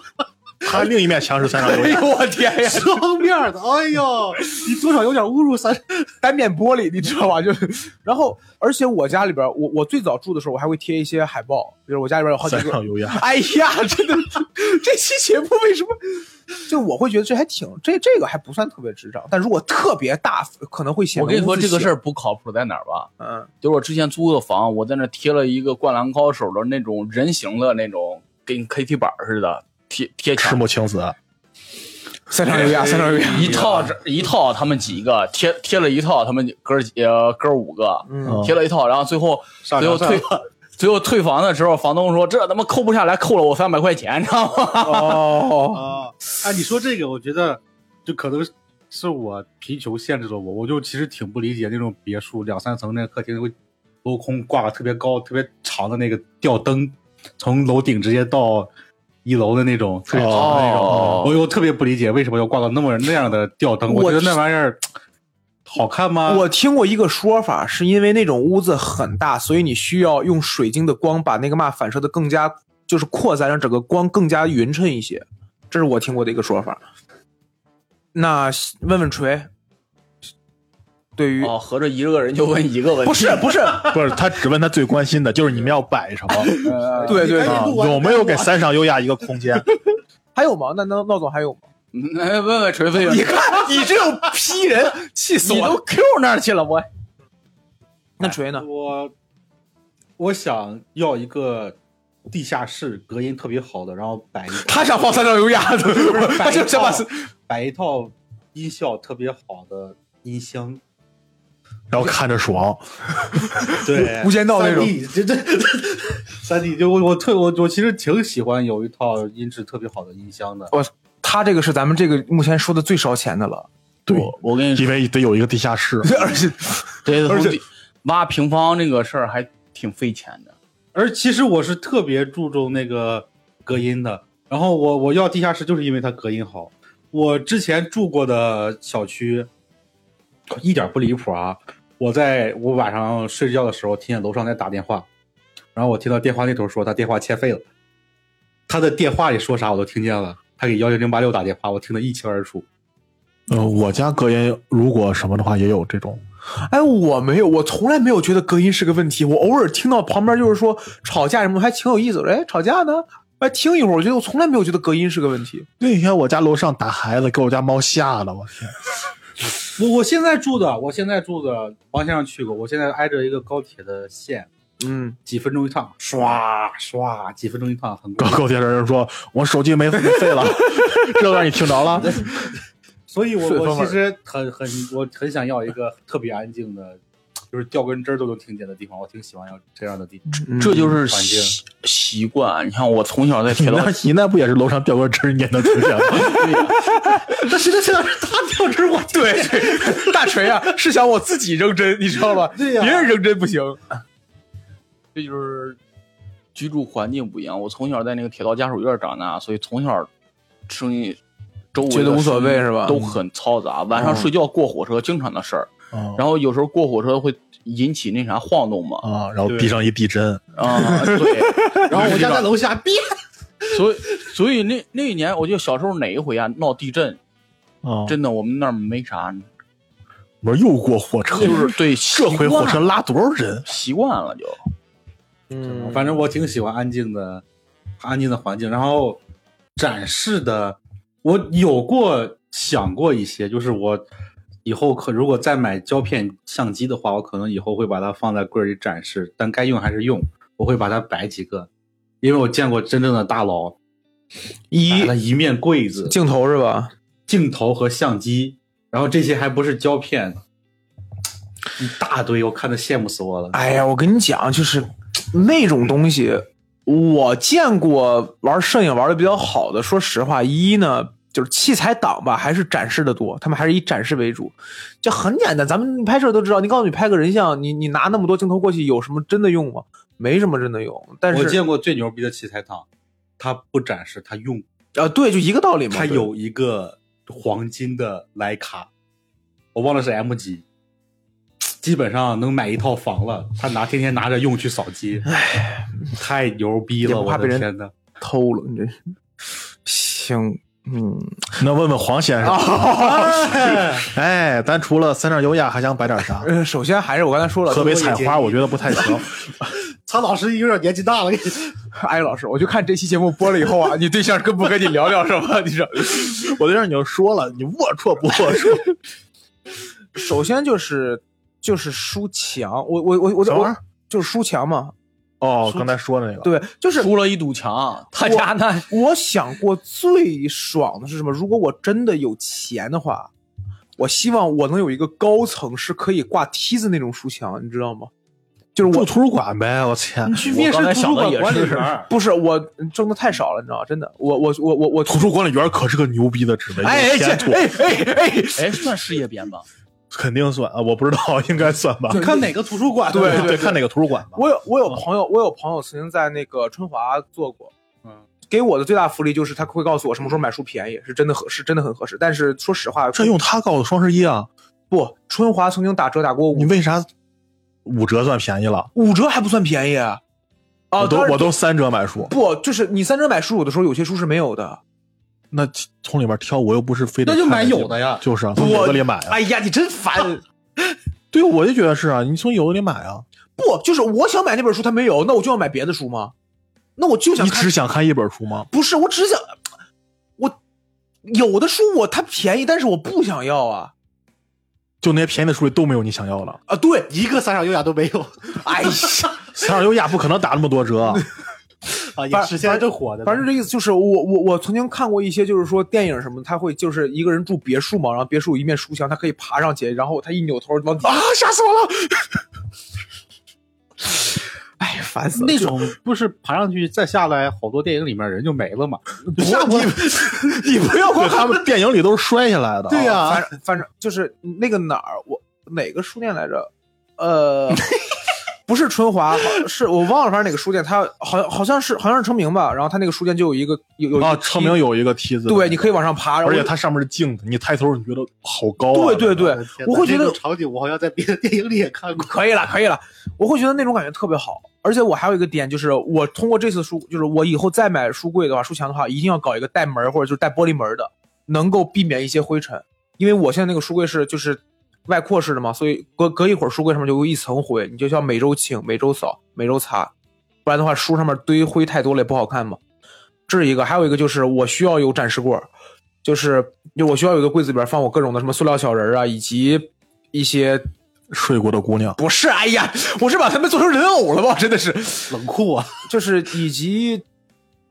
他另一面墙是三场优雅，
哎呦我天呀，
双面的，哎呦，你多少有点侮辱三。
单面玻璃，你知道吧？就是，然后而且我家里边，我我最早住的时候，我还会贴一些海报，比如我家里边有好几个
三场。优雅。
哎呀，真的，这期节目为什么？就我会觉得这还挺这这个还不算特别智障，但如果特别大，可能会显得
我跟你说，这个事儿不靠谱在哪儿吧？
嗯，
就是我之前租的房，我在那贴了一个《灌篮高手》的那种人形的那种，跟 KT 板似的贴贴
赤
墙，
木晴子，
三场优雅，三场优雅，
一套这一套，他们几个贴贴了一套，他们哥几呃哥五个
嗯，
贴了一套，然后最后最后退最后退房的时候，房东说这他妈扣不下来，扣了我三百块钱，你知道吗？
哦，
啊，哎，你说这个，我觉得就可能是我贫穷限制了我，我就其实挺不理解那种别墅两三层那个客厅会镂空挂个特别高、特别长的那个吊灯，从楼顶直接到一楼的那种特别长的那种，
哦
我又特别不理解为什么要挂到那么那样的吊灯，
我
我觉得那玩意儿好看吗？
我听过一个说法，是因为那种屋子很大，所以你需要用水晶的光把那个嘛反射的更加就是扩散，让整个光更加匀称一些。这是我听过的一个说法。那问问锤，对于、
哦，合着一个人就问一个问题，
不是不是，
不是他只问他最关心的就是你们要摆什么，
对对
啊
对，
有没有给三上优雅一个空间？
还有吗？那那闹总还有吗？
来问问锤飞，
你看你这种批人，气死我了！
你都 Q 那儿去了，我
那锤呢？
我我想要一个地下室隔音特别好的，然后摆一个
他想放三上优雅的，他就想把
摆一套音效特别好的音箱，
然后看着爽，
对
无间道那种
3D 这这三 D 就我我特我我其实挺喜欢有一套音质特别好的音箱的。
我他这个是咱们这个目前说的最烧钱的了。
对，
我我跟你说，
因为得有一个地下室。
而且
对，
而且
挖平方这个事儿还挺费钱的。
而其实我是特别注重那个隔音的，然后我我要地下室就是因为它隔音好。我之前住过的小区一点不离谱啊！我在我晚上睡觉的时候听见楼上在打电话，然后我听到电话那头说他电话欠费了，他的电话里说啥我都听见了，他给幺零零八六打电话，我听得一清二楚。
呃，我家隔音如果什么的话也有这种，
哎，我没有，我从来没有觉得隔音是个问题。我偶尔听到旁边就是说吵架什么，还挺有意思的。哎，吵架呢？哎，听一会儿，我觉得我从来没有觉得隔音是个问题。
那天我家楼上打孩子，给我家猫吓的，我天！
我我现在住的，我现在住的王先生去过，我现在挨着一个高铁的线，
嗯，
几分钟一趟，刷刷，几分钟一趟，很
高。高铁的人说我手机没没费了，这段你听着了？
所以我我其实很很我很想要一个特别安静的就是掉根针儿都能听见的地方，我挺喜欢要这样的地方。
这就是
环境
习习惯。你看，我从小在铁道
你那你那不也是楼上掉根针儿你也能听见吗？
那谁在现在是他掉针儿，我
对对，大锤啊，是想我自己扔针，你知道吧？
对呀
别人扔针不行。
这就是居住环境不一样。我从小在那个铁道家属院长大，所以从小声音周围
觉得无所谓是吧
都很嘈杂。晚上睡觉过火车经常的事儿，
啊
然后有时候过火车会引起那啥晃动嘛。
啊，然后地上一地震，
啊，对。
然后我家在楼下，别
所以所以那那一年，我记得小时候哪一回啊闹地震，
啊，
真的我们那儿没啥，
我说又过火车，
就是对
这回火车拉多少人？
习惯了就。
嗯，
反正我挺喜欢安静的、安静的环境。然后展示的，我有过想过一些，就是我以后可如果再买胶片相机的话，我可能以后会把它放在柜儿里展示，但该用还是用，我会把它摆几个，因为我见过真正的大佬
一
一面柜子，
镜头是吧？
镜头和相机，然后这些还不是胶片，一大堆，我看的羡慕死我了。
哎呀，我跟你讲，就是那种东西，我见过玩摄影玩的比较好的。说实话，一呢就是器材党吧，还是展示的多，他们还是以展示为主。就很简单，咱们拍摄都知道。你告诉你拍个人像，你你拿那么多镜头过去，有什么真的用吗？没什么真的用。但是
我见过最牛逼的器材党，他不展示，他用，
啊，对，就一个道理嘛。
他有一个黄金的徕卡，我忘了是 M 级，基本上能买一套房了。他拿天天拿着用去扫街，太牛逼了！我
怕被人
的天呐，
偷了，你这行，嗯，
那问问黄先生，哎，咱除了三点优雅，还想摆点啥？
呃，首先还是我刚才说了，
河北采花，我觉得不太行。
曹老师有点年纪大了，
哎老师，我就看这期节目播了以后啊，你对象跟不跟你聊聊是吧？你说，
我对象你就说了，你龌龊不龌龊？
首先就是就是书墙，我我我我我就是书墙嘛，
哦，刚才说的那个，
对，就是
出了一堵墙，他家那
我想过最爽的是什么？如果我真的有钱的话，我希望我能有一个高层是可以挂梯子那种书墙，你知道吗？就是我
住图书馆呗，我天！
去面试图书馆
想的也是
管理员，
不是我挣的太少了，你知道吗？真的，我我我我我
图书管理员可是个牛逼的职位，
哎哎
有前途，
哎哎哎，
哎算事业编吧。
肯定算啊，我不知道，应该算吧。
看哪个图书馆的？
对
对，看哪个图书馆吧。
我有我有朋友，我有朋友曾经在那个春华做过，
嗯，
给我的最大福利就是他会告诉我什么时候买书便宜，是真的合是真的很合适。但是说实话，
这用他告诉双十一啊，
不春华曾经打折打过五
你为啥五折算便宜了？
五折还不算便宜啊？
我都我都三折买书，
不就是你三折买书，有的时候有些书是没有的。
那从里边挑，我又不是非得
那就买有的呀
就是啊，从有的里买啊。
哎呀，你真烦！
对，我就觉得是啊，你从有的里买啊，
不就是我想买那本书，他没有，那我就要买别的书吗？那我就想
你只想看一本书吗？
不是，我只想我有的书我它便宜，但是我不想要啊
就那些便宜的书里都没有你想要的。
啊！对，
一个三上优雅都没有
哎呀，
三上优雅不可能打那么多折，
啊，
反
也是现在正火的。
反正这意思就是我我我曾经看过一些，就是说电影什么，他会就是一个人住别墅嘛，然后别墅有一面书墙，他可以爬上去，然后他一扭头往底啊，吓死我了！哎，烦死了！
那种不是爬上去再下来，好多电影里面人就没了嘛？
不你你不要
管他们电影里都是摔下来的。
对呀
反正反正就是那个哪儿，我哪个书店来着？呃，不是春华，好 是我忘了，反正哪个书店，它好像好像是好像是成名吧。然后它那个书店就有一个有有一个
啊，成名有一个梯子，
对，你可以往上爬，
而且它上面是镜子，你抬头你觉得好高啊。
对对对，我会觉得
场景我好像在别的电影里也看过。
可以了，可以了，我会觉得那种感觉特别好。而且我还有一个点，就是我通过这次书，就是我以后再买书柜的话，书墙的话，一定要搞一个带门或者就是带玻璃门的，能够避免一些灰尘。因为我现在那个书柜是就是外扩式的嘛，所以隔隔一会儿书柜上面就有一层灰，你就需要每周清、每周扫、每周擦，不然的话书上面堆灰太多了也不好看嘛。这是一个，还有一个就是我需要有展示柜儿，就是就我需要有一个柜子里边放我各种的什么塑料小人儿啊，以及一些
睡过的姑娘，
不是，哎呀，我是把他们做成人偶了吧？真的是，
冷酷啊！
就是以及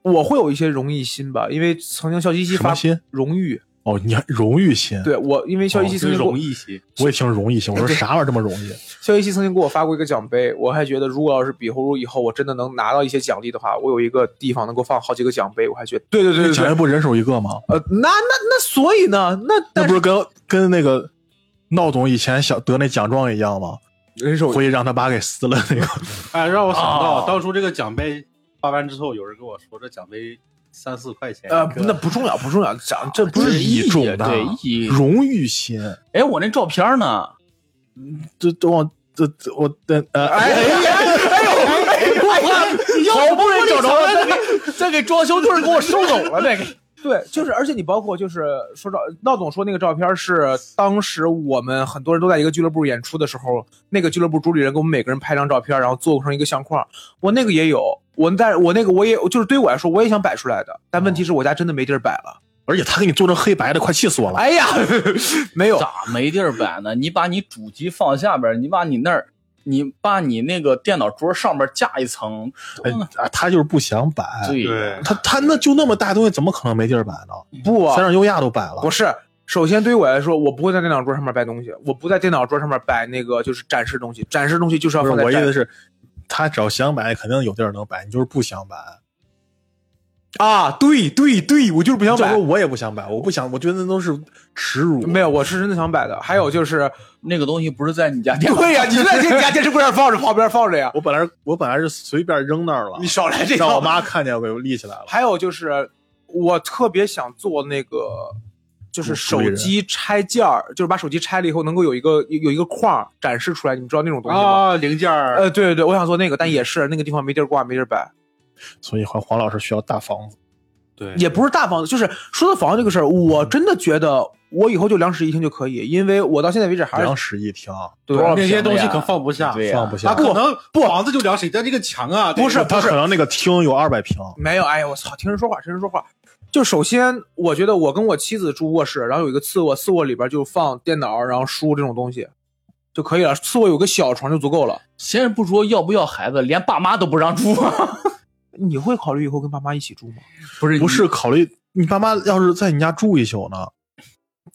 我会有一些荣誉心吧，因为曾经笑嘻嘻发荣誉，
哦，你还荣誉心，
对我，因为肖一奇曾经给我
容易些。
我也听荣誉心。我说啥玩意儿这么容易？
肖一奇曾经给我发过一个奖杯，我还觉得如果要是比后如以后我真的能拿到一些奖励的话，我有一个地方能够放好几个奖杯，我还觉得对对对对对，
奖杯不人手一个吗？
呃，那那那所以呢，那
那
但
不是跟跟那个闹总以前想得那奖状一样吗？
人手
回去让他爸给撕了那个。
哎，让我想到、
哦
当初这个奖杯发完之后，有人跟我说这奖杯三四块钱
呃
一个
那不重要不重要，讲这不
不是
是
义重的，
对义
荣誉心。
哎，我那照片呢？
这这我这这我的呃
哎哎呀哎呦哎呦哎呀，
好不容易找着了，再给再给装修队给我收走了，再给。
对，就是，而且你包括就是说照闹总说那个照片是当时我们很多人都在一个俱乐部演出的时候，那个俱乐部主理人给我们每个人拍张照片，然后做成一个相框。我那个也有，我在我那个我也就是对于我来说我也想摆出来的，但问题是我家真的没地儿摆了。
而且他给你做成黑白的，快气死我了。
哎呀，没有，
咋没地儿摆呢？你把你主机放下边，你把你那儿，你把你那个电脑桌上面架一层，
哎啊，他就是不想摆。
对
对，
他他那就那么大东西，怎么可能没地儿摆呢？
不啊
三上优亚都摆了
不。是。首先，对于我来说，我不会在电脑桌上面摆东西，我不在电脑桌上面摆那个就是展示东西，展示东西就是要放在展
我意思是，他只要想摆，肯定有地儿能摆。你就是不想摆。
啊，对对对，我就是不想摆
这回。我也不想摆，我不想，我觉得那都是耻辱。
没有，我是真的想摆的。还有就是，
那个东西不是在你家电脑
对呀、你就在你家电视柜上放着，旁边放着呀。
我本来我本来是随便扔那儿了，
你少来这
让我
套。
妈看见我给立起来了。
还有就是，我特别想做那个，就是手机拆件儿，就是把手机拆了以后能够有一个有有一个框儿展示出来，你们知道那种东西吗？
啊，零件儿，
呃，对对对，我想做那个，但也是那个地方没地儿挂，没地儿摆，
所以黄黄老师需要大房子。
对，
也不是大房子。就是说到房子这个事儿，我真的觉得我以后就两室一厅就可以，因为我到现在为止还是
两室一厅，
对
多少
那些东西可放不下，
对呀
放不下
他。可能不房子就两室，但这个墙啊，
不是
这个
他可能那个厅有二百平，
没有，哎呀，我操！听人说话，听人说话。就首先，我觉得我跟我妻子住卧室，然后有一个次卧，次卧里边就放电脑，然后书这种东西就可以了。次卧有个小床就足够了。
先不说要不要孩子，连爸妈都不让住啊！
你会考虑以后跟爸妈一起住吗？
不是
不是考虑你爸妈要是在你家住一宿呢？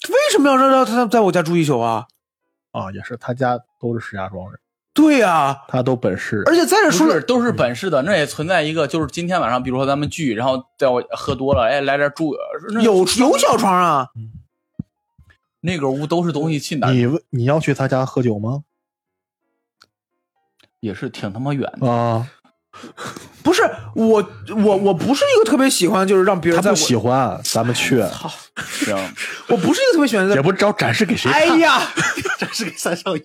为什么要让让他在我家住一宿啊？
啊，也是，他家都是石家庄人，
对呀、
他都本市。
而且再者
不
说了，
是都是本市的，那也存在一个，就是今天晚上，比如说咱们聚，然后在我喝多了，哎，来这儿住，
有有小床啊，
那个屋都是东西去哪，
你问你要去他家喝酒吗？
也是挺他妈远的。
啊，
不是我我我不是一个特别喜欢就是让别人在我
他不喜欢，咱们去，
操，行，
我不是一个特别喜欢在
也不知道展示给谁看。
哎呀，
展示给三少爷，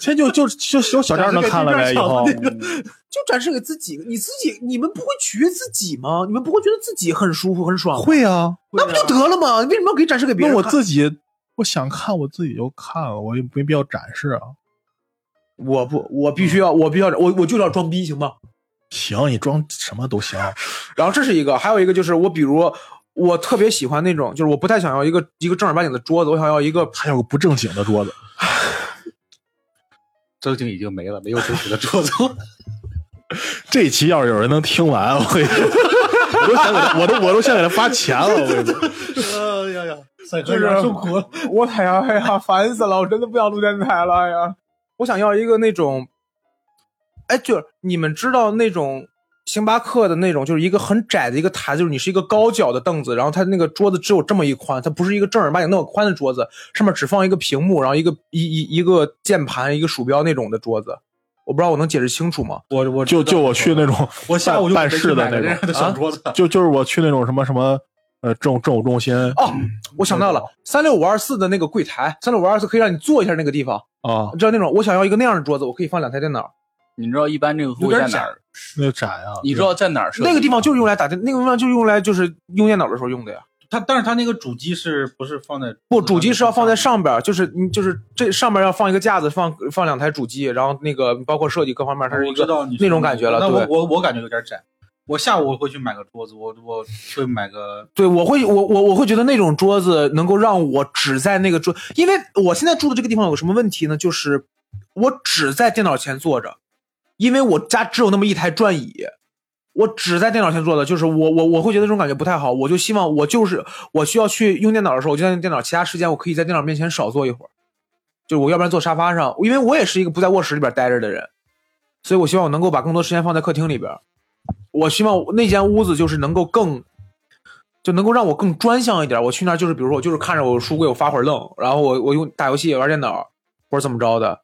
现在就就就就小店能看了呗，以后
就展示给自己，你自己你们不会取悦自己吗？你们不会觉得自己很舒服很爽？
会啊。
那不就得了吗？为什么要给展示给别人那？
我自己我想看我自己就看了，我也没必要展示啊。
我不，我必须要，我必须要，我我就要装逼，行吗？
行，你装什么都行。
然后这是一个，还有一个就是我，比如我特别喜欢那种，就是我不太想要一个一个正儿八经的桌子，我想要一个
还有个不正经的桌子，
正经已经没了，没有正经的桌子。
这一期要是有人能听完，我跟你说，我都想给他，我都我都想给他发钱了。我跟你说，
哎呀呀，三
就是
受苦了。
我哎呀哎呀，烦死了！我真的不想录电台了，哎呀，我想要一个那种，哎，就是你们知道那种星巴克的那种，就是一个很窄的一个台子，就是你是一个高脚的凳子，然后它那个桌子只有这么一宽，它不是一个正儿八经那么宽的桌子，上面只放一个屏幕，然后一个一一一个键盘，一个鼠标那种的桌子。我不知道我能解释清楚吗？
我我
就就我去那种
我下午就
办事的那种，
小桌子，
就就是我去那种什么什么呃政政务中心
哦，我想到了，三六五二四的那个柜台，三六五二四可以让你坐一下那个地方，
啊，你
知道那种，我想要一个那样的桌子，我可以放两台电脑。
你知道一般这个会在哪儿？
那窄啊，
你知道在哪儿？
那个地方就是用来打电，那个地方就是用来就是用电脑的时候用的呀。
它但是它那个主机是不是放在
不，主机是要放在上边儿，就是你就是这上面要放一个架子，放放两台主机，然后那个包括设计各方面，它是一个那种感觉了。
那我，我我感觉有点窄。我下午会去买个桌子，我我会买个
对我会我我我会觉得那种桌子能够让我只在那个桌，因为我现在住的这个地方有什么问题呢？就是我只在电脑前坐着，因为我家只有那么一台转椅。我只在电脑前坐的，就是我我我会觉得这种感觉不太好，我就希望我就是我需要去用电脑的时候，我就在电脑，其他时间我可以在电脑面前少坐一会儿，就我要不然坐沙发上，因为我也是一个不在卧室里边待着的人，所以我希望我能够把更多时间放在客厅里边，我希望那间屋子就是能够更。就能够让我更专项一点。我去那儿就是，比如说我就是看着我书柜，我发会儿愣，然后我我用打游戏玩电脑或者怎么着的。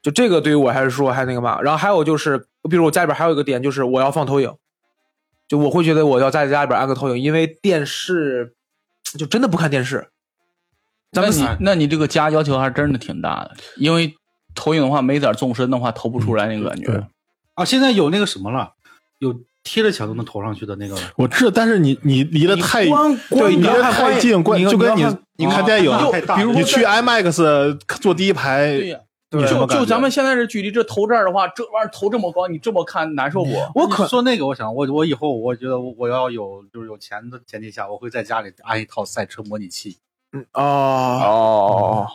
就这个对于我还是说还那个嘛。然后还有就是，比如我家里边还有一个点就是我要放投影，就我会觉得我要在家里边安个投影，因为电视就真的不看电视。咱们
那你那你这个家要求还真的挺大的，因为投影的话没点纵深的话投不出来那个感觉。
对
啊，现在有那个什么了，有贴着墙都能投上去的那个。
我知道，但是你你离得太
光
对，你离得太近，关就跟你
你看
电影，
啊太大了
你去 IMAX 坐第一排，
对呀、就就咱们现在这距离这投这儿的话，这玩意儿投这么高，你这么看难受不？
我可
你说那个，我想我我以后我觉得我我要有就是有钱的前提下，我会在家里安一套赛车模拟器，嗯
哦，
哦，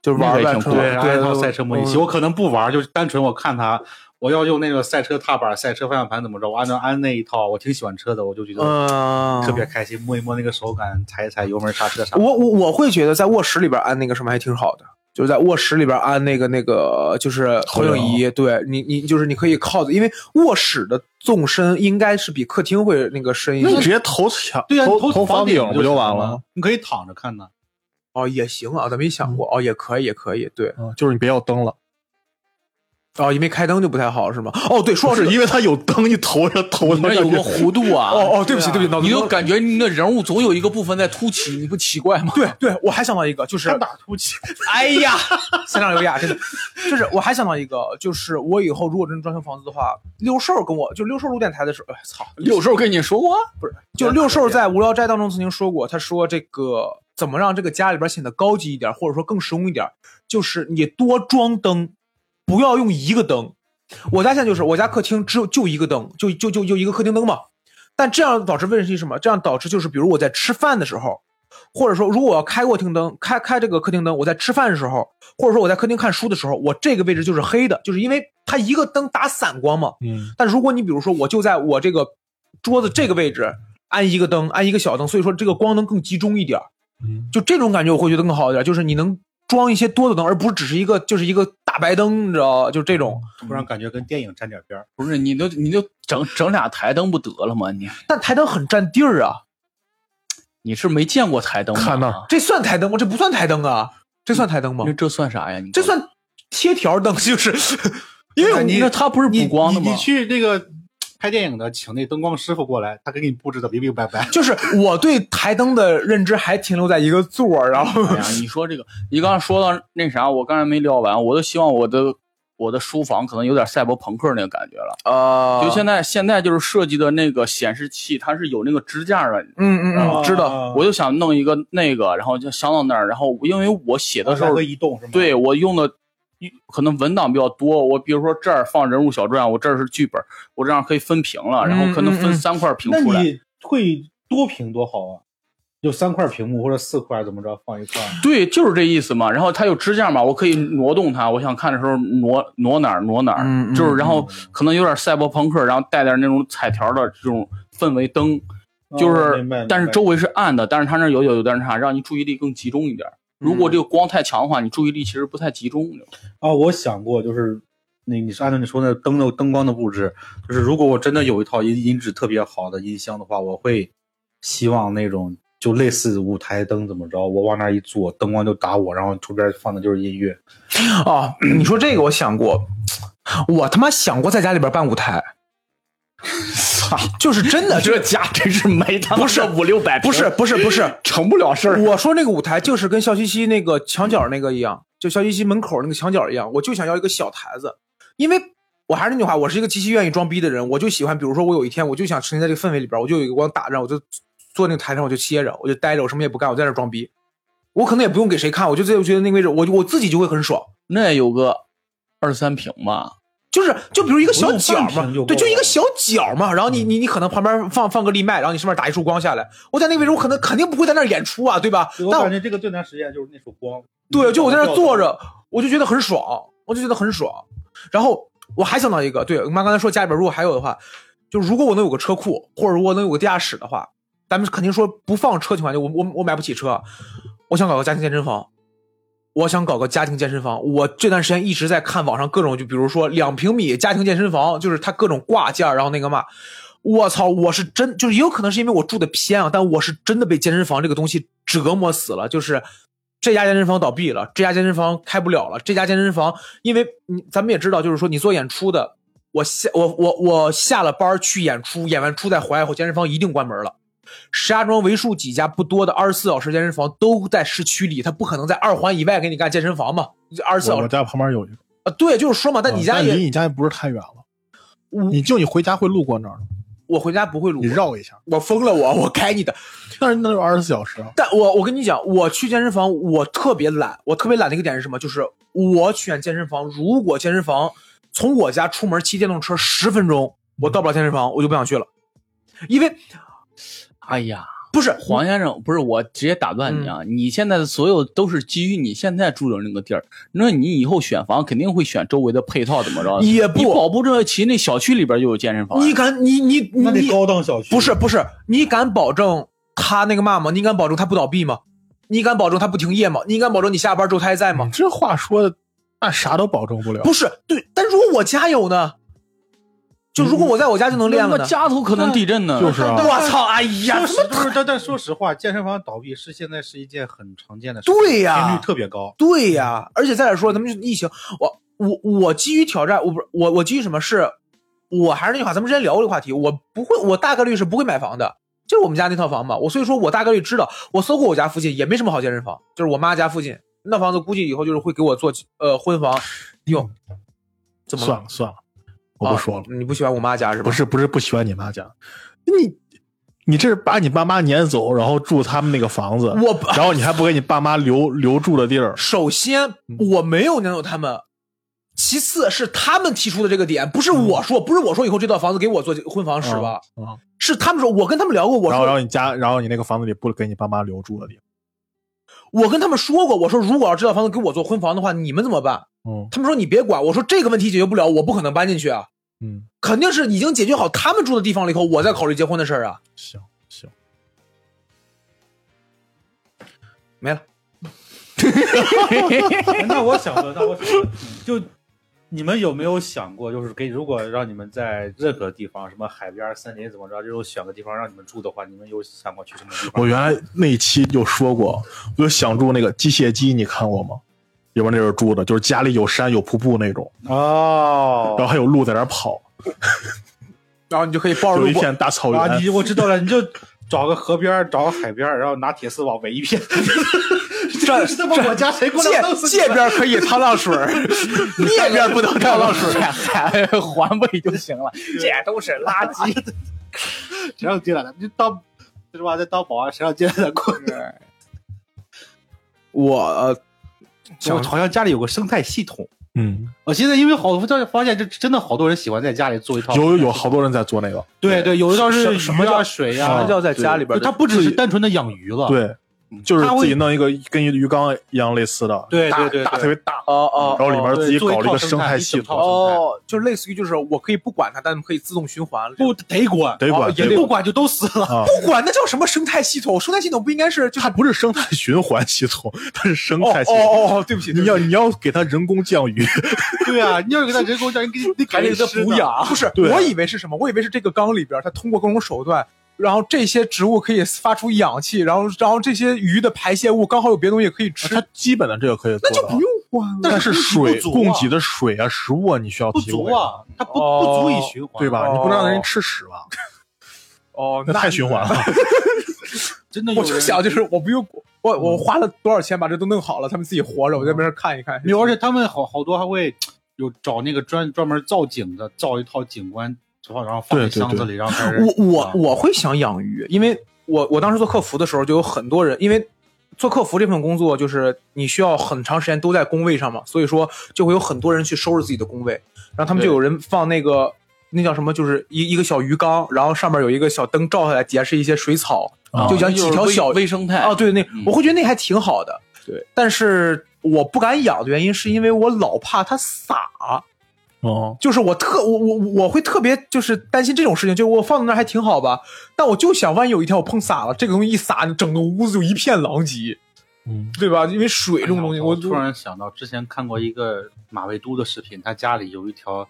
就是玩呗，
那也挺酷
对对
安一套赛车模拟器。
嗯
我可能不玩，就是单纯我看它，我要用那个赛车踏板、赛车方向盘怎么着，我按照安那一套，我挺喜欢车的，我就觉得
嗯，
特别开心，摸一摸那个手感，踩一踩油门刹车啥的。
我我我会觉得在卧室里边安那个什么还挺好的，就是在卧室里边安那个那个就是投影仪，对你你就是你可以靠着，因为卧室的纵深应该是比客厅会那个深一些。
那你直接投墙，
对呀、
投
投
投房顶
顶
不就完了？？
你可以躺着看呢。
哦，也行啊，咱没想过，哦，也可以，也可以，对，
嗯，就是你别要灯了，
哦，因为开灯就不太好是吗？哦，对，说
是因为它有灯，你投上投着
你这有个弧度啊！
哦哦，对不起，对不起，
你就感觉你的人物总有一个部分在凸起，你不奇怪吗？
对对，我还想到一个，就是
打突起，
哎呀，三上优雅，真的，就是我还想到一个，就是我以后如果真装修房子的话，六兽跟我就六兽录电台的时候，哎操，
六兽跟你说过不是，
就六兽在无聊斋当中曾经说过，他说这个怎么让这个家里边显得高级一点，或者说更实用一点，就是你多装灯，不要用一个灯。我家现在就是我家客厅只有就一个灯，就就就就一个客厅灯嘛。但这样导致问题是什么？这样导致就是，比如我在吃饭的时候，或者说如果我要开过厅灯，开开这个客厅灯，我在吃饭的时候，或者说我在客厅看书的时候，我这个位置就是黑的，就是因为它一个灯打散光嘛。
嗯，
但如果你比如说我就在我这个桌子这个位置安一个灯，安一个小灯，所以说这个光能更集中一点儿。
嗯，
就这种感觉我会觉得更好一点，就是你能装一些多的灯，而不是只是一个就是一个大白灯，你知道？就这种。
突然感觉跟电影沾点边儿。
不是你就你就整整俩台灯不得了吗？你
但台灯很占地儿啊，
你是没见过台灯吗？
看那
这算台灯吗？这不算台灯啊，这算台灯吗？
这算啥呀？你
这算贴条灯，就是 因为
你那它不是补光的吗？
你你去那个拍电影的，请那灯光师傅过来，他给你布置的明明白白。
就是我对台灯的认知还停留在一个座儿，然后
哎呀，你说这个，你刚刚说到那啥，我刚才没聊完，我都希望我的我的书房可能有点赛博朋克那个感觉了。
呃
就现在现在就是设计的那个显示器，它是有那个支架的，
嗯嗯知道。
我就想弄一个那个，然后就镶到那儿，然后因为我写的时候
来回，移动是吗？
对我用的可能文档比较多，我比如说这儿放人物小传，我这儿是剧本，我这样可以分屏了，然后可能分三块屏出来。
你会多屏多好啊？就三块屏幕或者四块怎么着放一块？
对，就是这意思嘛。然后它有支架嘛，我可以挪动它，我想看的时候挪挪哪儿挪哪儿，
嗯嗯
就是然后可能有点赛博朋克，然后带点那种彩条的这种氛围灯，就是、但是周围是暗的，但是它那有有有点啥，让你注意力更集中一点。如果这个光太强的话，你注意力其实不太集中。
啊，我想过，就是那你是按照你说的灯的灯光的布置，就是如果我真的有一套音音质特别好的音箱的话，我会希望那种就类似舞台灯怎么着，我往那一坐，灯光就打我，然后周边放的就是音乐。
哦，你说这个我想过，我他妈想过在家里边办舞台，就是真的，
这家真是没他妈
不是
五六百平，
不是不是不是，
成不了事儿。
我说那个舞台就是跟笑嘻嘻那个墙角那个一样，就笑嘻嘻门口那个墙角一样，我就想要一个小台子，因为我还是那句话，我是一个极其愿意装逼的人，我就喜欢，比如说我有一天我就想沉浸在这个氛围里边，我就有一个光打着，我就坐那个台上我就歇着，我就待着，我什么也不干，我在这装逼，我可能也不用给谁看，我就自己觉得那个位置，我就我自己就会很爽。
那有个二三平吧，
就是就比如一个小角嘛对，就一个小角嘛，然后你你你可能旁边放放个立麦，然后你上面打一束光下来，我在那个位置，我可能肯定不会在那儿演出啊，对吧？
我感觉这个最难实现就是那束光。
对，就我在那儿坐着，我就觉得很爽，我就觉得很爽。然后我还想到一个，对我妈刚才说家里边如果还有的话，就如果我能有个车库，或者如果能有个地下室的话，咱们肯定说不放车情况下，我我我买不起车，我想搞个家庭健身房，我想搞个家庭健身房。我这段时间一直在看网上各种，就比如说两平米家庭健身房，就是它各种挂件，然后那个嘛，我操，我是真就是也有可能是因为我住的偏啊，但我是真的被健身房这个东西折磨死了，就是。这家健身房倒闭了，这家健身房开不了了。这家健身房，因为你咱们也知道，就是说你做演出的，我下我我我下了班去演出，演完出再回来后，健身房一定关门了。石家庄为数几家不多的二十四小时健身房都在市区里，他不可能在二环以外给你干健身房嘛。二十四小时
我我家旁边有一个，
啊，对，就是说嘛，但你家
离，你家也不是太远了，你就你回家会路过那儿的，
我回家不会路
你，绕一下，
我疯了我，我开你的。
但是那有二十四小时啊。
但我我跟你讲，我去健身房，我特别懒。我特别懒的一个点是什么？就是我选健身房，如果健身房从我家出门骑电动车十分钟，我到不了健身房，我就不想去了。因为
哎呀，
不是
黄先生，不是我直接打断你啊！你现在的所有都是基于你现在住的那个地儿，那你以后选房肯定会选周围的配套怎么着？
也不
你保不证其那小区里边就有健身房呀。
你敢你你你那高
档小区
不是不是，你敢保证他那个嘛吗？你敢保证他不倒闭吗？你敢保证他不停业吗？你敢保证你下班之后他还在吗
你？这话说的，那啥都保证不了。
不是，对，但如果我家有呢？就如果我在我家就能练了呢？
那家头可能地震呢。
就是啊
我操！哎呀，
说实不是，但但说实话，健身房倒闭是现在是一件很常见的事，
对呀
频率特别高。
对呀，而且再来说，咱们就疫情，我我我基于挑战，我不是我我基于什么是，我还是那句话，咱们之前聊过这个话题，我不会，我大概率是不会买房的，就是我们家那套房嘛，我所以说我大概率知道，我搜过我家附近也没什么好健身房，就是我妈家附近那房子，估计以后就是会给我做呃婚房用，怎么了？
算了算了，我不说了。
哦你不喜欢我妈家是吧？
不是不是不喜欢你妈家，你你这是把你爸妈撵走，然后住他们那个房子，
我
然后你还不给你爸妈留留住的地儿，
首先我没有撵走他们，其次是他们提出的这个点，不是
嗯
我说，不是我说以后这套房子给我做婚房使吧，
啊。
是他们说，我跟他们聊过，我
然后然后你家，然后你那个房子里不给你爸妈留住的地方，
我跟他们说过，我说如果要这套房子给我做婚房的话，你们怎么办？
嗯
他们说你别管，我说这个问题解决不了，我不可能搬进去啊，
嗯，
肯定是已经解决好他们住的地方了以后，我再考虑结婚的事儿啊，
行行，
没了。
那我想的，那我就你们有没有想过，就是给如果让你们在任何地方，什么海边、森林怎么着，这种选个地方让你们住的话，你们有想过去什么地方？
我原来那一期就说过，我就想住那个机械姬，你看过吗？里边那是住的，就是家里有山有瀑布那种，
哦
然后还有鹿在那跑，
然后你就可以抱着
一片大草
啊，
原。
你我知道了，你就找个河边，找个海边，然后拿铁丝网围一片。
这
这么我家谁过来弄
界
死你
界边可以趟浪水儿，界边不能趟浪水儿。
还 环卫就行了，这都是垃圾。
谁让进来的？你当是吧？在当保安，谁让进来的？过
我呃
我好像家里有个生态系统。
嗯，
我现在因为好，多发现这真的好多人喜欢在家里做一套。
有有有好多人在做那个，
对对，有的倒是
什什么叫
水呀、
什么叫在家里边
对它不只是单纯的养鱼了。
对，就是自己弄一个跟鱼缸一样类似的，
对对对对
大特别大，
哦哦
然后里面自己搞了一个生态系统，
哦，就类似于就是我可以不管它，但可以自动循环。
不得管，
得管
也
不管就都死了。
啊。
不管那叫什么生态系统？生态系统不应该是就
它不是生态循环系统，它是生
哦
态系统。
哦哦，对不起，
你要你要给它人工降雨，
对啊，你要给它人工降，雨给你
还得
给它
补养，不是？我以为是什么？我以为是这个缸里边，它通过各种手段，然后这些植物可以发出氧气，然后然后这些鱼的排泄物刚好有别的东西可以吃，
它基本的这个可以做到
那就不。用管了。
但是水供给的水啊、食物啊，你需要
不
提供
啊，它不
哦
不足以循环，
对吧？
哦
你不能让人吃屎吧？
哦，
那太循环了。
真的有
我就想，就是我不用我我花了多少钱把这都弄好了，他们自己活着，我在边上看一看。
没有，而且他们好好多还会有找那个专专门造景的，造一套景观，然后然后放在箱子里，然后开始
我我
啊
我会想养鱼，因为我我当时做客服的时候，就有很多人，因为做客服这份工作就是你需要很长时间都在工位上嘛，所以说就会有很多人去收拾自己的工位，然后他们就有人放那个那叫什么，就是一一个小鱼缸，然后上面有一个小灯照下来，底下是一些水草，
啊
就讲几条小
微微生态
哦，对，那
嗯
我会觉得那还挺好的。
对，
但是我不敢养的原因是因为我老怕它洒。
哦，
就是我特我我我会特别就是担心这种事情，就是我放在那儿还挺好吧，但我就想万一有一天我碰洒了，这个东西一洒，整个屋子就一片狼藉，
嗯，
对吧？因为水这种东西，我
哎我突然想到，之前看过一个马未都的视频，他家里有一条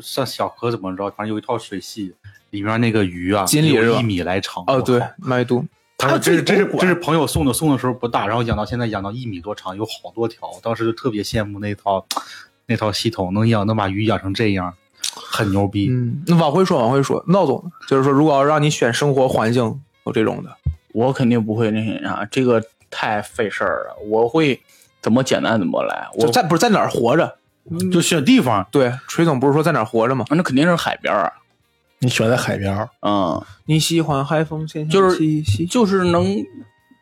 像小河怎么着，反正有一套水系，里面那个鱼啊，有一米来长。
哦，对麦都，
他说这是这是这是朋友送的，送的时候不大，然后养到现在养到一米多长，有好多条。当时就特别羡慕那套那套系统，能养能把鱼养成这样，很牛逼。
嗯，那往回说，往回说，闹总就是说，如果要让你选生活环境，有这种的，
我肯定不会那啥，这个太费事儿了。我会怎么简单怎么来。我
就在不是在哪儿活着？
就选地方，
对，锤总不是说在哪儿活着吗？
那肯定是海边儿。
你选在海边儿，
嗯，
你喜欢海风咸咸
就是就是能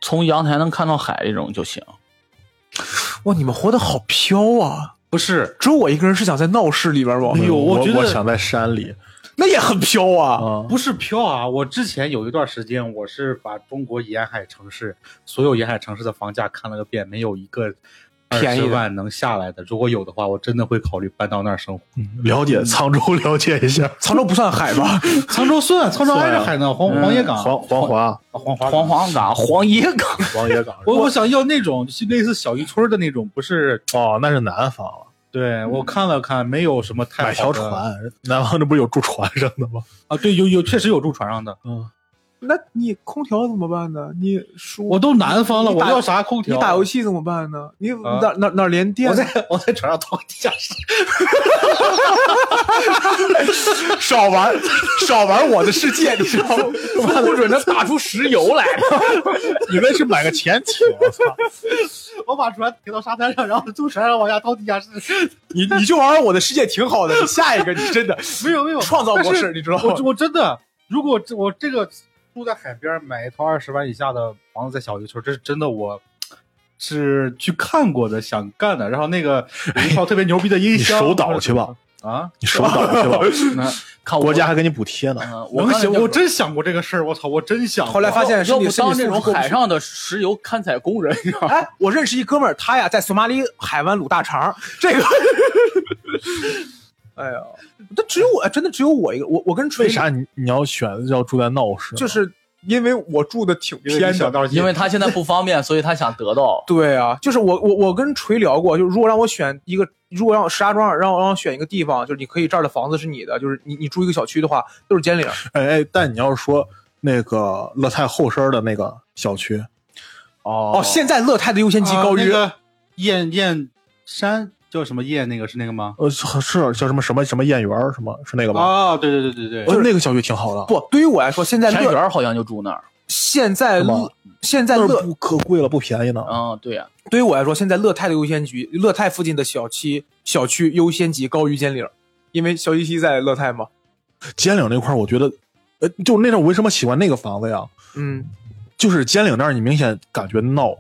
从阳台能看到海这种就行。
哇，你们活得好飘啊！
不是
只有我一个人是想在闹市里边玩
哎呦
我
我觉得
我想在山里
那也很飘啊。
啊，
不是飘啊！我之前有一段时间，我是把中国沿海城市所有沿海城市的房价看了个遍，没有一个二
便宜
万能下来的。如果有的话，我真的会考虑搬到那儿生活。
嗯了解沧州，了解一下。
沧州不算海吧？
沧州算，沧州挨着海呢，黄
嗯。
黄野港、
黄黄华。
黄华。
黄黄港、黄野港，
黄野港
我我想要那种就类似小渔村的那种，不是？
哦，那是南方了，
对我看了看，没有什么太
买条船，南方这不是有住船上的吗？
啊，对，有有确实有住船上的，
嗯，
那你空调怎么办呢？你书
我都南方了，我要啥空调？
你打游戏怎么办呢？你
啊
哪哪哪连电
我？在我在船上掏地下室，
少玩少玩我的世界，你知道吗？不准能打出石油来。
你们是买个潜艇，我操！
我把船停到沙滩上，然后从船上往下掏地下室。
你你就玩玩我的世界挺好的，你下一个你真的
没有没有
创造模式，你知道吗
我？我真的，如果这我这个住在海边，买一套二十万以下的房子在小渔村，这是真的我。是去看过的，想干的，然后那个有一套特别牛逼的音箱，
你手倒去吧
啊！
你手倒去吧，
那看我
国家还给你补贴呢。
嗯，我
能想，我真想过这个事儿，我操，我真想过。
后来发现
要不当这种海上的石油勘采工人，你知道吗？
哎，我认识一哥们儿，他呀在索马里海湾卤大肠，这个，哎呀，这只有我，真的只有我一个，我我跟锤
为啥你你要选要住在闹市？
就是因为我住的挺偏的，
道
因为他现在不方便，所以他想得到。
对啊，就是我我我跟锤聊过，就是如果让我选一个，如果让我石家庄让我让我选一个地方，就是你可以这儿的房子是你的，就是你你住一个小区的话都是尖岭，
哎哎，但你要是说那个乐泰后身的那个小区，
哦
哦，现在乐泰的优先级高于、
啊那个燕燕山叫什么燕？那个是那个吗？
呃，是是叫什么什么什么燕园儿什么是那个吧？
啊，对对对对对，
呃那个小区挺好的，
不，对于我来说，现在
田
乐
园好像就住那儿。
现在乐现在乐
可贵了，不便宜呢。
嗯，对呀、
对于我来说，现在乐泰的优先级，乐泰附近的小区小区优先级高于尖岭，因为小西西在乐泰嘛。
尖岭那块儿，我觉得，呃，就那阵为什么喜欢那个房子呀？
嗯，
就是尖岭那儿，你明显感觉闹，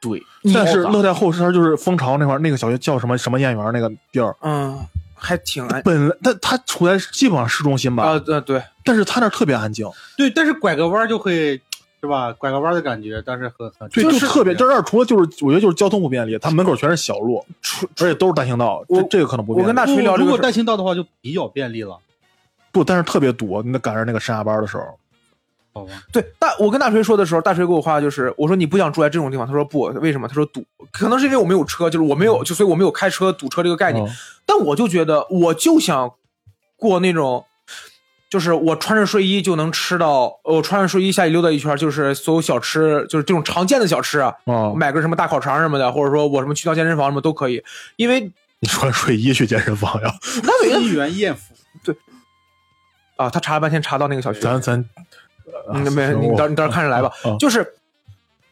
对。
但是乐泰后山就是蜂巢那块儿那个小学叫什么什么燕园那个地儿，
嗯，还挺安
本来但它处在基本上市中心吧，
啊，对对，
但是它那特别安静，
对，但是拐个弯就会是吧？拐个弯的感觉，但是很很
对，
就
就是特别。这那儿除了就是我觉得就是交通不便利，它门口全是小路，而且都是单行道，
我
这这个可能不便利。
我跟大锤聊
如果单行道的话，就比较便利了，
不，但是特别堵，你得赶上那个上下班的时候。
好吧？
对，大我跟大锤说的时候，大锤给我话就是，我说你不想住在这种地方，他说不，为什么？他说堵，可能是因为我没有车，就是我没有，就所以我没有开车堵车这个概念。
嗯
但我就觉得，我就想过那种，就是我穿着睡衣就能吃到，我穿着睡衣下去溜达一圈，就是所有小吃，就是这种常见的小吃啊，
啊，
买个什么大烤肠什么的，或者说我什么去到健身房什么都可以，因为
你穿睡衣去健身房呀？
那没
一元艳福对，
啊，他查了半天查到那个小区，
咱咱，
嗯，没，你到你到时候看着来吧。
啊
就是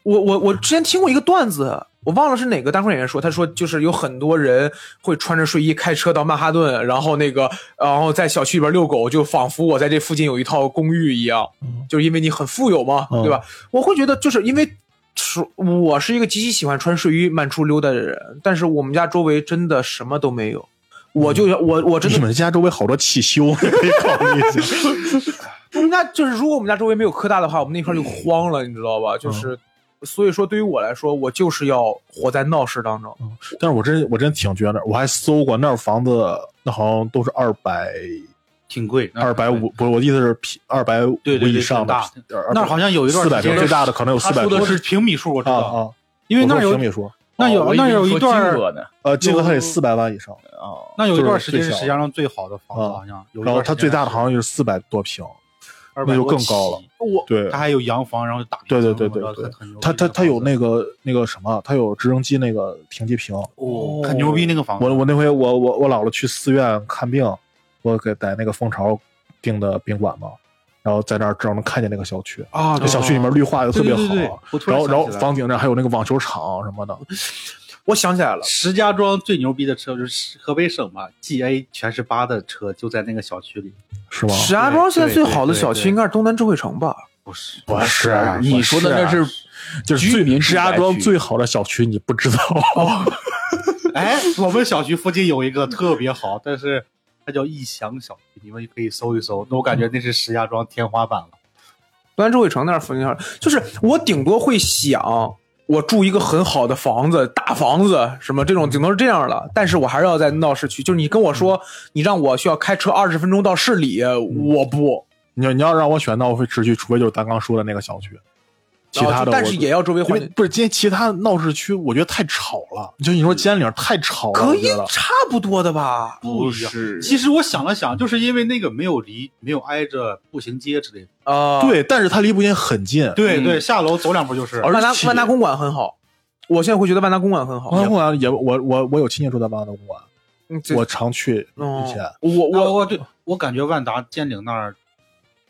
我我我之前听过一个段子，我忘了是哪个单口演员说，他说就是有很多人会穿着睡衣开车到曼哈顿，然后那个然后在小区里边遛狗，就仿佛我在这附近有一套公寓一样，就是因为你很富有嘛，
嗯
对吧？我会觉得就是因为。是我是一个极其喜欢穿睡衣漫出溜达的人，但是我们家周围真的什么都没有，我就要我我真的
你们家周围好多汽修，你可以考虑一下。
我们家就是，如果我们家周围没有科大的话，我们那块儿就慌了，你知道吧？就是，所以说对于我来说，我就是要活在闹市当中。
但是我真我真挺觉得，我还搜过那儿房子，那好像都是二百
挺贵，
二百五，不是我的意思是平二百五以上的，
那好像有一段
四百平，
时间
最大的可能有四百多
他说的是平米数，我知
啊
道，
啊，
因为那儿有
平米数，
那有那有一段
金额呢
呃，金额它得四百万以上，
啊，
那有一段时间
是
石家庄最好的房子，
啊
好像。有一
然后
段
它最大的好像就是四百多平
，200
那就更高了。
我
对
他，还有洋房，然后大
对对对对对
我知道很牛逼
它它它有那个那个什么，他有直升机那个停机坪。
哦，很牛逼那个房子。
我我那回我我我姥姥去寺院看病，我给在那个蜂巢订的宾馆嘛，然后在那儿正好能看见那个小区
啊
这小区里面绿化又特别好，然后然后房顶上还有那个网球场什么的，
我想起来了，
石家庄最牛逼的车就是河北省嘛，GA 全是八的车就在那个小区里。
是吗？
石家庄现在最好的小区应该是东南智慧城吧？
不是，
不是，
你说的那是
就是
居民
石家庄最好的小区，你不知道？
哎，我们小区附近有一个特别好，但是它叫逸翔小区，你们可以搜一搜。那我感觉那是石家庄天花板了。
东南智慧城那儿附近上，就是我顶多会想，我住一个很好的房子，大房子什么这种，顶多是这样的。但是我还是要在闹市区。就是你跟我说，你让我需要开车二十分钟到市里，我不。
你要你要让我选，那我会市区，除非就是咱刚说的那个小区，其他的
但是也要周围环境。
不是今天其他闹市区，我觉得太吵了。就你说尖岭太吵了，
可以差不多的吧？
不
是
其实我想了想，就是因为那个没有离，没有挨着步行街之类的。
啊，
对，但是它离步行街很近。
嗯
对对，下楼走两步就是。
而
万达万达公馆很好，我现在会觉得万达公馆很好。
万达公馆也，我我我有亲戚住在万达公馆，我常去
哦
以前。
我我
我我对我感觉万达尖岭那儿，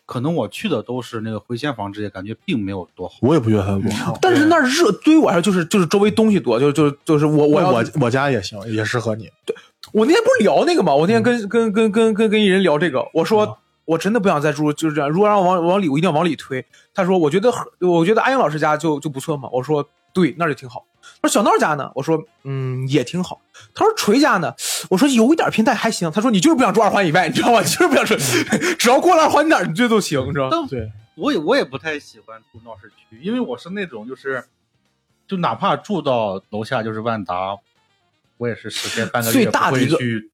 可能我去的都是那个回迁房之类，感觉并没有多好。
我也不觉得它多好。
但是那儿热，对于我来说就是就是周围东西多，就就就是我我
我我家也行，也适合你。
对我那天不是聊那个吗？我那天跟、跟跟跟跟跟一人聊这个，我说、
嗯
我真的不想再住，就是这样。如果让我往往里，我一定要往里推。他说，我觉得我觉得阿英老师家就就不错嘛。我说对，那就挺好。他说小闹家呢？我说嗯也挺好。他说锤家呢？我说有一点偏，但还行。他说你就是不想住二环以外，你知道吗？你 就是不想住，只要过了二环哪儿你这都行，你知道吗？
对，
我也我也不太喜欢住闹市区，因为我是那种就是，就哪怕住到楼下就是万达，我也是十天半个月
最大的一个
不会去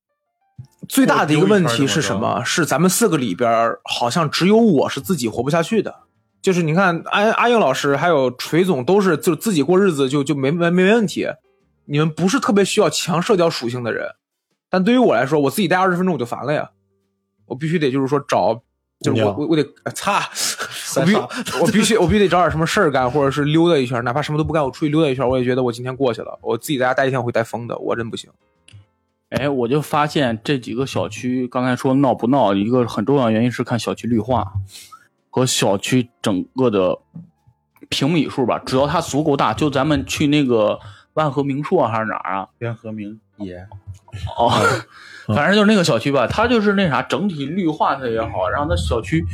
最大的一个问题是什
么
么？是咱们四个里边好像只有我是自己活不下去的。就是你看阿阿英老师还有锤总都是就自己过日子就就没没没问题，你们不是特别需要强社交属性的人。但对于我来说，我自己待二十分钟我就烦了呀，我必须得就是说找，就是我我我得呃擦，我必我必须我必须得找点什么事儿干，或者是溜达一圈，哪怕什么都不干，我出去溜达一圈，我也觉得我今天过去了。我自己在家待一天我会待疯的，我真不行。
哎，我就发现这几个小区，刚才说闹不闹，一个很重要的原因是看小区绿化和小区整个的平米数吧。只要它足够大，就咱们去那个万和名硕还是哪儿啊？
边和名也
哦，反正就是那个小区吧，它就是那啥，整体绿化它也好，然后它小区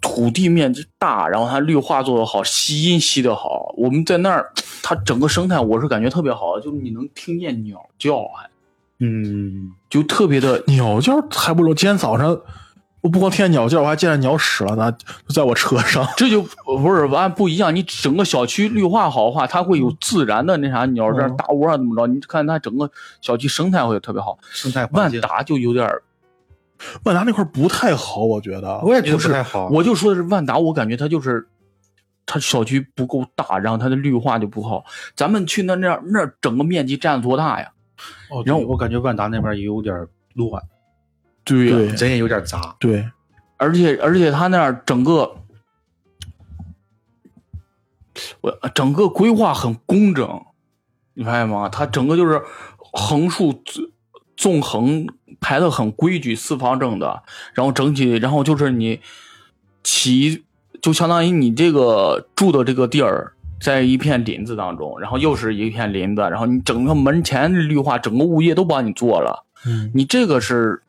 土地面积大，然后它绿化做的好，吸音吸的好。我们在那儿，它整个生态我是感觉特别好，就是你能听见鸟叫，还
嗯，
就特别的
鸟叫还不如今天早上，我不光听见鸟叫，我还见着鸟屎了呢，就 在我车上。
这就不是完不一样。你整个小区绿化好的话，它会有自然的那啥鸟在那
嗯
打窝啊，怎么着？你看它整个小区生态会特别好。
生态环境，
万达就有点，
万达那块不太好，我觉得。
我也觉得
不
太好。
我就说的是万达，我感觉它就是它小区不够大，然后它的绿化就不好。咱们去那那儿那儿整个面积占多大呀？
哦，
然后
我感觉万达那边也有点乱，
对
对
人也有点杂。
对，
而且而且他那儿整个，我整个规划很工整，你发现吗？它整个就是横竖纵纵横排的很规矩，四方正的，然后整体，然后就是你起就相当于你这个住的这个地儿。在一片林子当中，然后又是一片林子，然后你整个门前绿化，整个物业都帮你做了，
嗯，
你这个是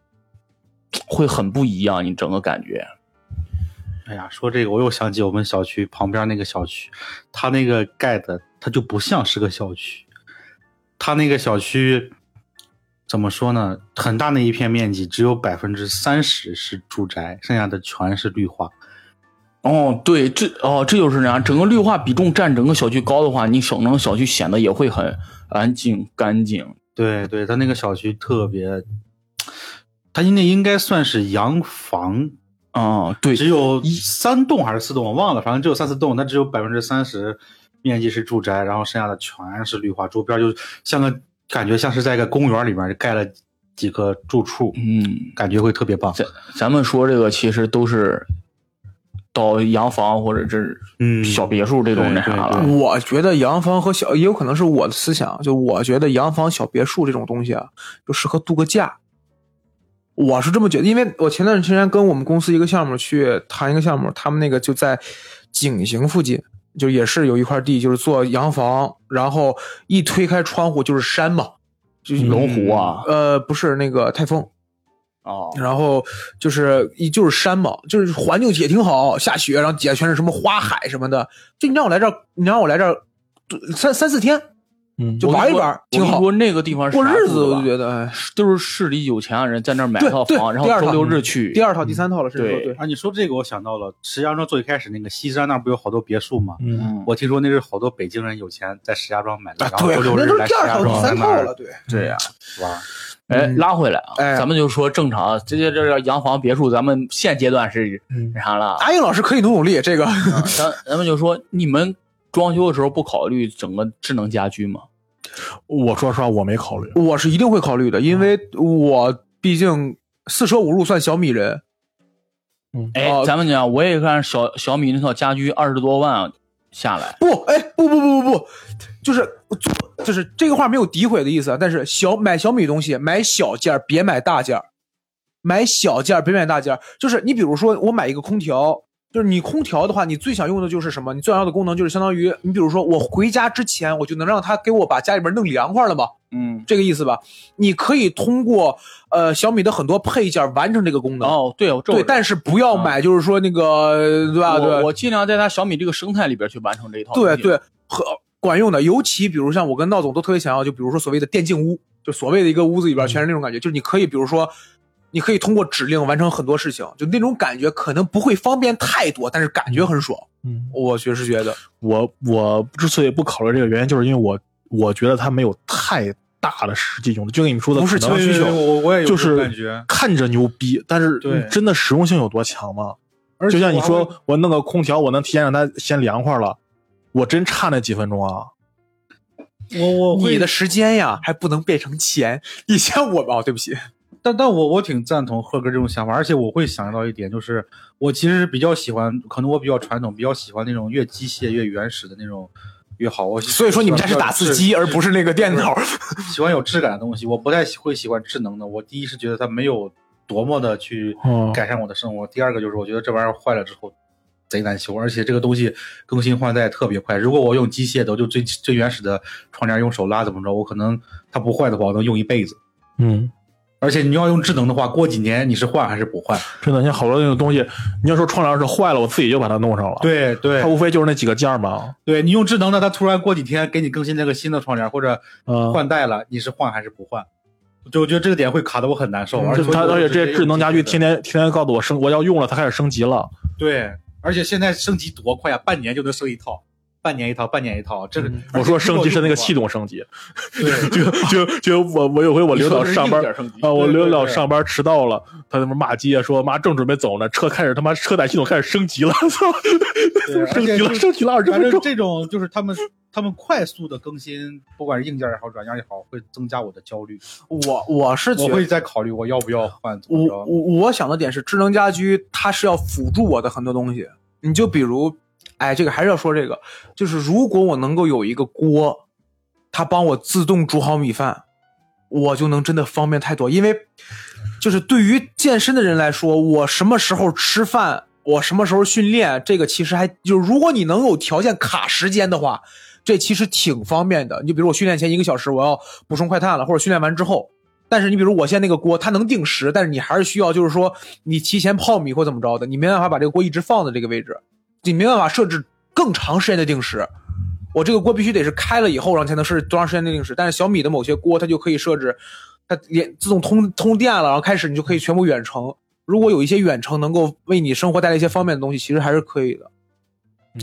会很不一样，你整个感觉。
哎呀，说这个我又想起我们小区旁边那个小区，它那个盖的，它就不像是个小区。它那个小区怎么说呢？很大那一片面积，只有百分之三十是住宅，剩下的全是绿化。
哦，对，这哦，这就是那样。整个绿化比重占整个小区高的话，你整个小区显得也会很安静、干净。
对对，它那个小区特别，他应该应该算是洋房，
啊、对，
只有三栋还是四栋，我忘了，反正只有三四栋，它只有百分之三十面积是住宅，然后剩下的全是绿化，周边就像个感觉像是在一个公园里面盖了几个住处，
嗯，
感觉会特别棒。
咱咱们说这个其实都是到洋房或者是
嗯
小别墅这种那啥了。
我觉得洋房和小也有可能是我的思想，就我觉得洋房、小别墅这种东西啊，就适合度个假。我是这么觉得，因为我前段时间跟我们公司一个项目去谈一个项目，他们那个就在景行附近，就也是有一块地，就是做洋房，然后一推开窗户就是山嘛，就是
龙湖啊，
呃，不是那个泰丰，
哦，
然后就是一就是山嘛，就是环境也挺好，下雪，然后底下全是什么花海什么的。就你让我来这儿，你让我来这儿三三四天
嗯，
就玩一玩，挺好。
我说那个地方是
过日子我就觉得，哎，
都是市里有钱的人在那儿买套房，然后
第二套
周六日去。
第二套、第三套了，甚至说
对
对。
啊，你说这个我想到了，石家庄最开始那个西山那儿不有好多别墅吗？
嗯，
嗯，
我听说那是好多北京人有钱在石家庄买的，
啊，
然后，周六日来石
那都是第二套、第
家庄在那
三套了，
对
对。
这样。
玩。
哎，
嗯
拉回来啊，
哎
咱们就说正常，这些这个洋房别墅，咱们现阶段是
那
啥了？
阿英老师可以努努力，这个
啊咱咱们就说，你们装修的时候不考虑整个智能家居吗？
我说实话，我没考虑。
我是一定会考虑的，因为我毕竟四舍五入算小米人。
哎，
哦
咱们讲，我也看小小米那套家居二十多万下来，
不，哎，不不不不不，就是做，就是这个话没有诋毁的意思啊。但是小买小米东西，买小件儿别买大件儿，买小件儿别买大件儿。就是你比如说，我买一个空调，就是你空调的话，你最想用的就是什么？你最想要的功能就是相当于，你比如说我回家之前，我就能让它给我把家里边弄凉快了嘛，
嗯，
这个意思吧？你可以通过呃小米的很多配件完成这个功能。
哦，对，我这
对，但是不要买，就是说那个，对吧？对
我，我尽量在它小米这个生态里边去完成这一套。
对对，和管用的。尤其比如像我跟闹总都特别想要，就比如说所谓的电竞屋，就所谓的一个屋子里边全是那种感觉，就是你可以比如说，你可以通过指令完成很多事情，就那种感觉可能不会方便太多，但是感觉很爽。
嗯，
我确实觉得，
我我之所以不考虑这个原因，就是因为我我觉得它没有太大的实际用途，就跟你们说的，
不是强需求
我我也有
就是
感觉。
看着牛逼，但是真的实用性有多强吗？就像你说，我弄个空调，我能提前让它先凉快了，我真差那几分钟啊！
我我
你的时间呀还不能变成钱。以前我吧，哦，对不起，
但但我我挺赞同贺哥这种想法，而且我会想到一点，就是我其实比较喜欢，可能我比较传统，比较喜欢那种越机械越原始的那种越好。我
所以说你们家是打字机，而不是那个电脑。
喜欢有质感的东西，我不太喜会喜欢智能的。我第一是觉得它没有多么的去
哦
改善我的生活，第二个就是我觉得这玩意儿坏了之后贼难修，而且这个东西更新换代特别快。如果我用机械的，我就最最原始的窗帘用手拉怎么着，我可能它不坏的话，我能用一辈子。
嗯，
而且你要用智能的话，过几年你是换还是不换？
真的，像好多那种东西，你要说窗帘是坏了，我自己就把它弄上了。，
对对
它无非就是那几个件儿嘛。
对，你用智能的，它突然过几天给你更新那个新的窗帘或者
嗯，
换代了，你是换还是不换？就我觉得这个点会卡的我很难受，而且
它而且这些智能家居
天
天天天天告诉我升，我要用了，它开始升级了。
对，而且现在升级多快啊，半年就能升一套，半年一套，半年一套。这个、
嗯我说升级是那个系
统，
升级，
对，
就就就我我有回我领导上班啊，我领导上班迟到了，他他妈骂街说妈正准备走呢，车开始他妈车载系统开始升级了，操，
对
升级了，
就是
升级了二十分钟。
反正这种就是他们他们快速的更新，不管是硬件也好，软件也好，会增加我的焦虑。
我我是觉
我会在考虑我要不要换
我。我我想的点是，智能家居它是要辅助我的很多东西。你就比如，哎，这个还是要说这个，就是如果我能够有一个锅，它帮我自动煮好米饭，我就能真的方便太多。因为，就是对于健身的人来说，我什么时候吃饭，我什么时候训练，这个其实还就是如果你能有条件卡时间的话，这其实挺方便的。你比如我训练前一个小时我要补充快碳了，或者训练完之后。但是你比如我现在那个锅，它能定时，但是你还是需要就是说你提前泡米或怎么着的，你没办法把这个锅一直放在这个位置，你没办法设置更长时间的定时。我这个锅必须得是开了以后，然后才能设置多长时间的定时。但是小米的某些锅它就可以设置，它连自动通通电了，然后开始你就可以全部远程。如果有一些远程能够为你生活带来一些方便的东西，其实还是可以的。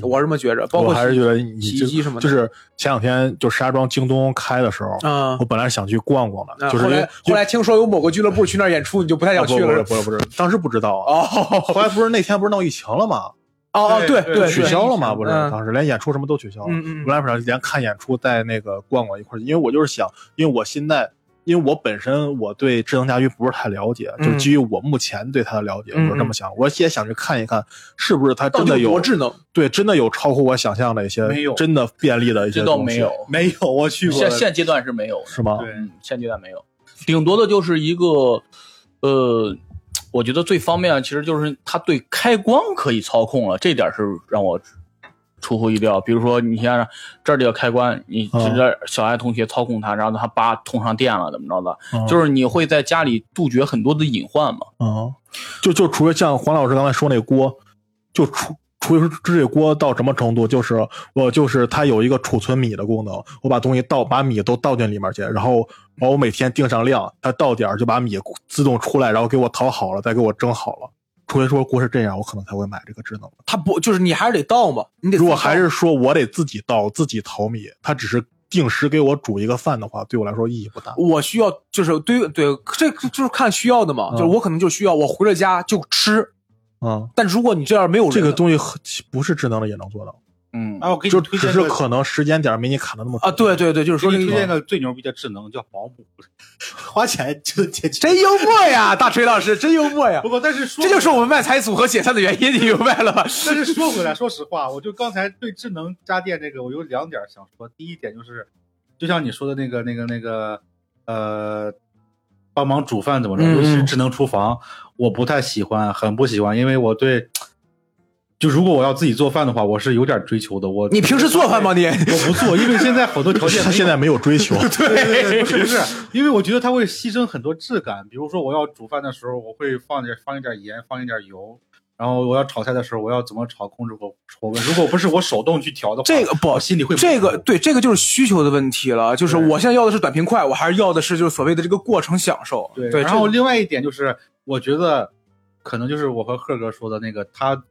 我是这么觉着，包括
我还是觉得你
洗衣机什么的，
就是前两天就石家庄京东开的时候，
嗯
我，本来想去逛逛的，
啊
就是
后来后来听说有某个俱乐部去那儿演出，你就不太想去了。
不是不是不是，当时不知道啊。
哦
后来不是那天不是闹疫情了吗？
哦哦，对
对
对，
取消了嘛？不是，
嗯
当时连演出什么都取消了。
嗯嗯
本来想连看演出带那个逛逛一块儿，因为我就是想，因为我现在。因为我本身我对智能家居不是太了解，
嗯
就是基于我目前对它的了解，
嗯
我是这么想。我也想去看一看，是不是它真的有
多智能？
对，真的有超乎我想象的一些
没有
真的便利的一些东西。
没有，
没有，我去过
现现阶段是没有。
是吗？
对
嗯，现阶段没有，顶多的就是一个，呃，我觉得最方便的其实就是它对开关可以操控了，这点是让我出乎意料。比如说，你像这里的开关，你
直
接小爱同学操控它，然后它叭通上电了，怎么着的？
嗯
就是你会在家里杜绝很多的隐患嘛。
嗯，就就除了像黄老师刚才说那锅，就除除非说这锅到什么程度，就是我就是它有一个储存米的功能，我把东西倒把米都倒进里面去，然后把我每天定上量，它到点儿就把米自动出来，然后给我淘好了，再给我蒸好了。除非说锅是这样，我可能才会买这个智能的。
它不就是你还是得倒嘛？你得
如果还是说我得自己倒自己淘米，它只是定时给我煮一个饭的话，对我来说意义不大。
我需要就是对对，这就是看需要的嘛。
嗯
就是我可能就需要我回了家就吃，
嗯，
但如果你这样没有人
这个东西很不是智能的也能做到。
嗯
啊，我给你
就只是
推荐个
可能时间点没你卡的那么
啊，对对对，就是说
你推荐个最牛逼的智能叫保姆，花钱就解决。
真幽默呀，大锤老师真幽默呀
不，过但是说
这就是我们卖财组合解散的原因，你明白了吧？
但是说回来，说实话，我就刚才对智能家电这个，我有两点想说。第一点就是，就像你说的那个、那个、那个，呃，帮忙煮饭怎么着，
嗯
尤其是智能厨房，我不太喜欢，很不喜欢，因为我对，就如果我要自己做饭的话，我是有点追求的。我
你平时做饭吗？你
我不做，因为现在好多条件
他现在没有追求，
对对对，不是不是，因为我觉得它会牺牲很多质感。比如说，我要煮饭的时候，我会放点放一点盐，放一点油。然后我要炒菜的时候，我要怎么炒，控制火火温。如果不是我手动去调的话，
这个不
我心里会不
这个对这个就是需求的问题了，就是我现在要的是短平快，我还是要的是就是所谓的这个过程享受。
对。
对，
然后另外一点就是，我觉得可能就是我和贺哥说的那个，他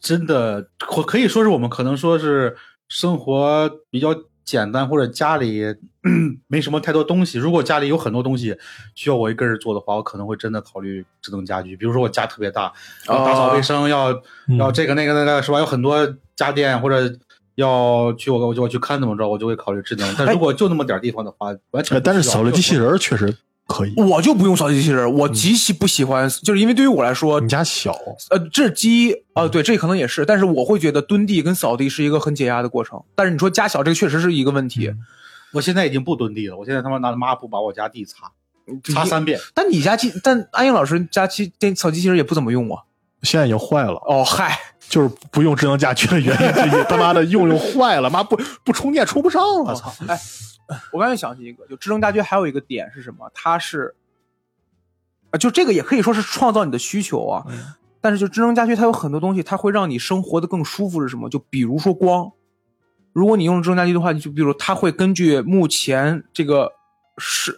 真的可可以说是我们可能说是生活比较简单，或者家里 没什么太多东西。如果家里有很多东西需要我一个人做的话，我可能会真的考虑智能家居。比如说我家特别大，要打扫卫生，要
嗯
要这个那个那个是吧？有很多家电或者。要去我我就我去看怎么着，我就会考虑智能。但如果就那么点地方的话，完全
哎但是扫地机器人确实可以。
我就不用扫地机器人，我极其不喜欢，就是因为对于我来说
你，家小，
呃，这鸡啊、对，这可能也是，但是我会觉得蹲地跟扫地是一个很解压的过程。但是你说家小，这个确实是一个问题。
我现在已经不蹲地了，我现在他妈拿抹布把我家地擦，擦三遍。
但你家机，但安英老师家机电扫地机器人也不怎么用啊。
现在已经坏了，
哦，嗨，
就是不用智能家居的原因之一。他妈的用用坏了，妈不不充电充不上了，操！
哎，我刚才想起一个，就智能家居还有一个点是什么？它是，啊，就这个也可以说是创造你的需求啊。但是就智能家居，它有很多东西，它会让你生活的更舒服是什么？就比如说光，如果你用智能家居的话，就比如它会根据目前这个是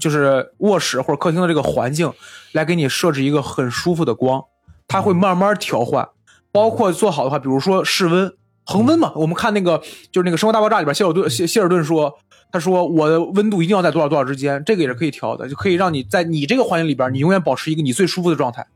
就是卧室或者客厅的这个环境，来给你设置一个很舒服的光，它会慢慢调换，包括做好的话，比如说室温。恒温嘛，我们看那个就是那个《生活大爆炸》里边，谢尔顿谢谢尔顿说，他说我的温度一定要在多少多少之间，这个也是可以调的，就可以让你在你这个环境里边，你永远保持一个你最舒服的状态。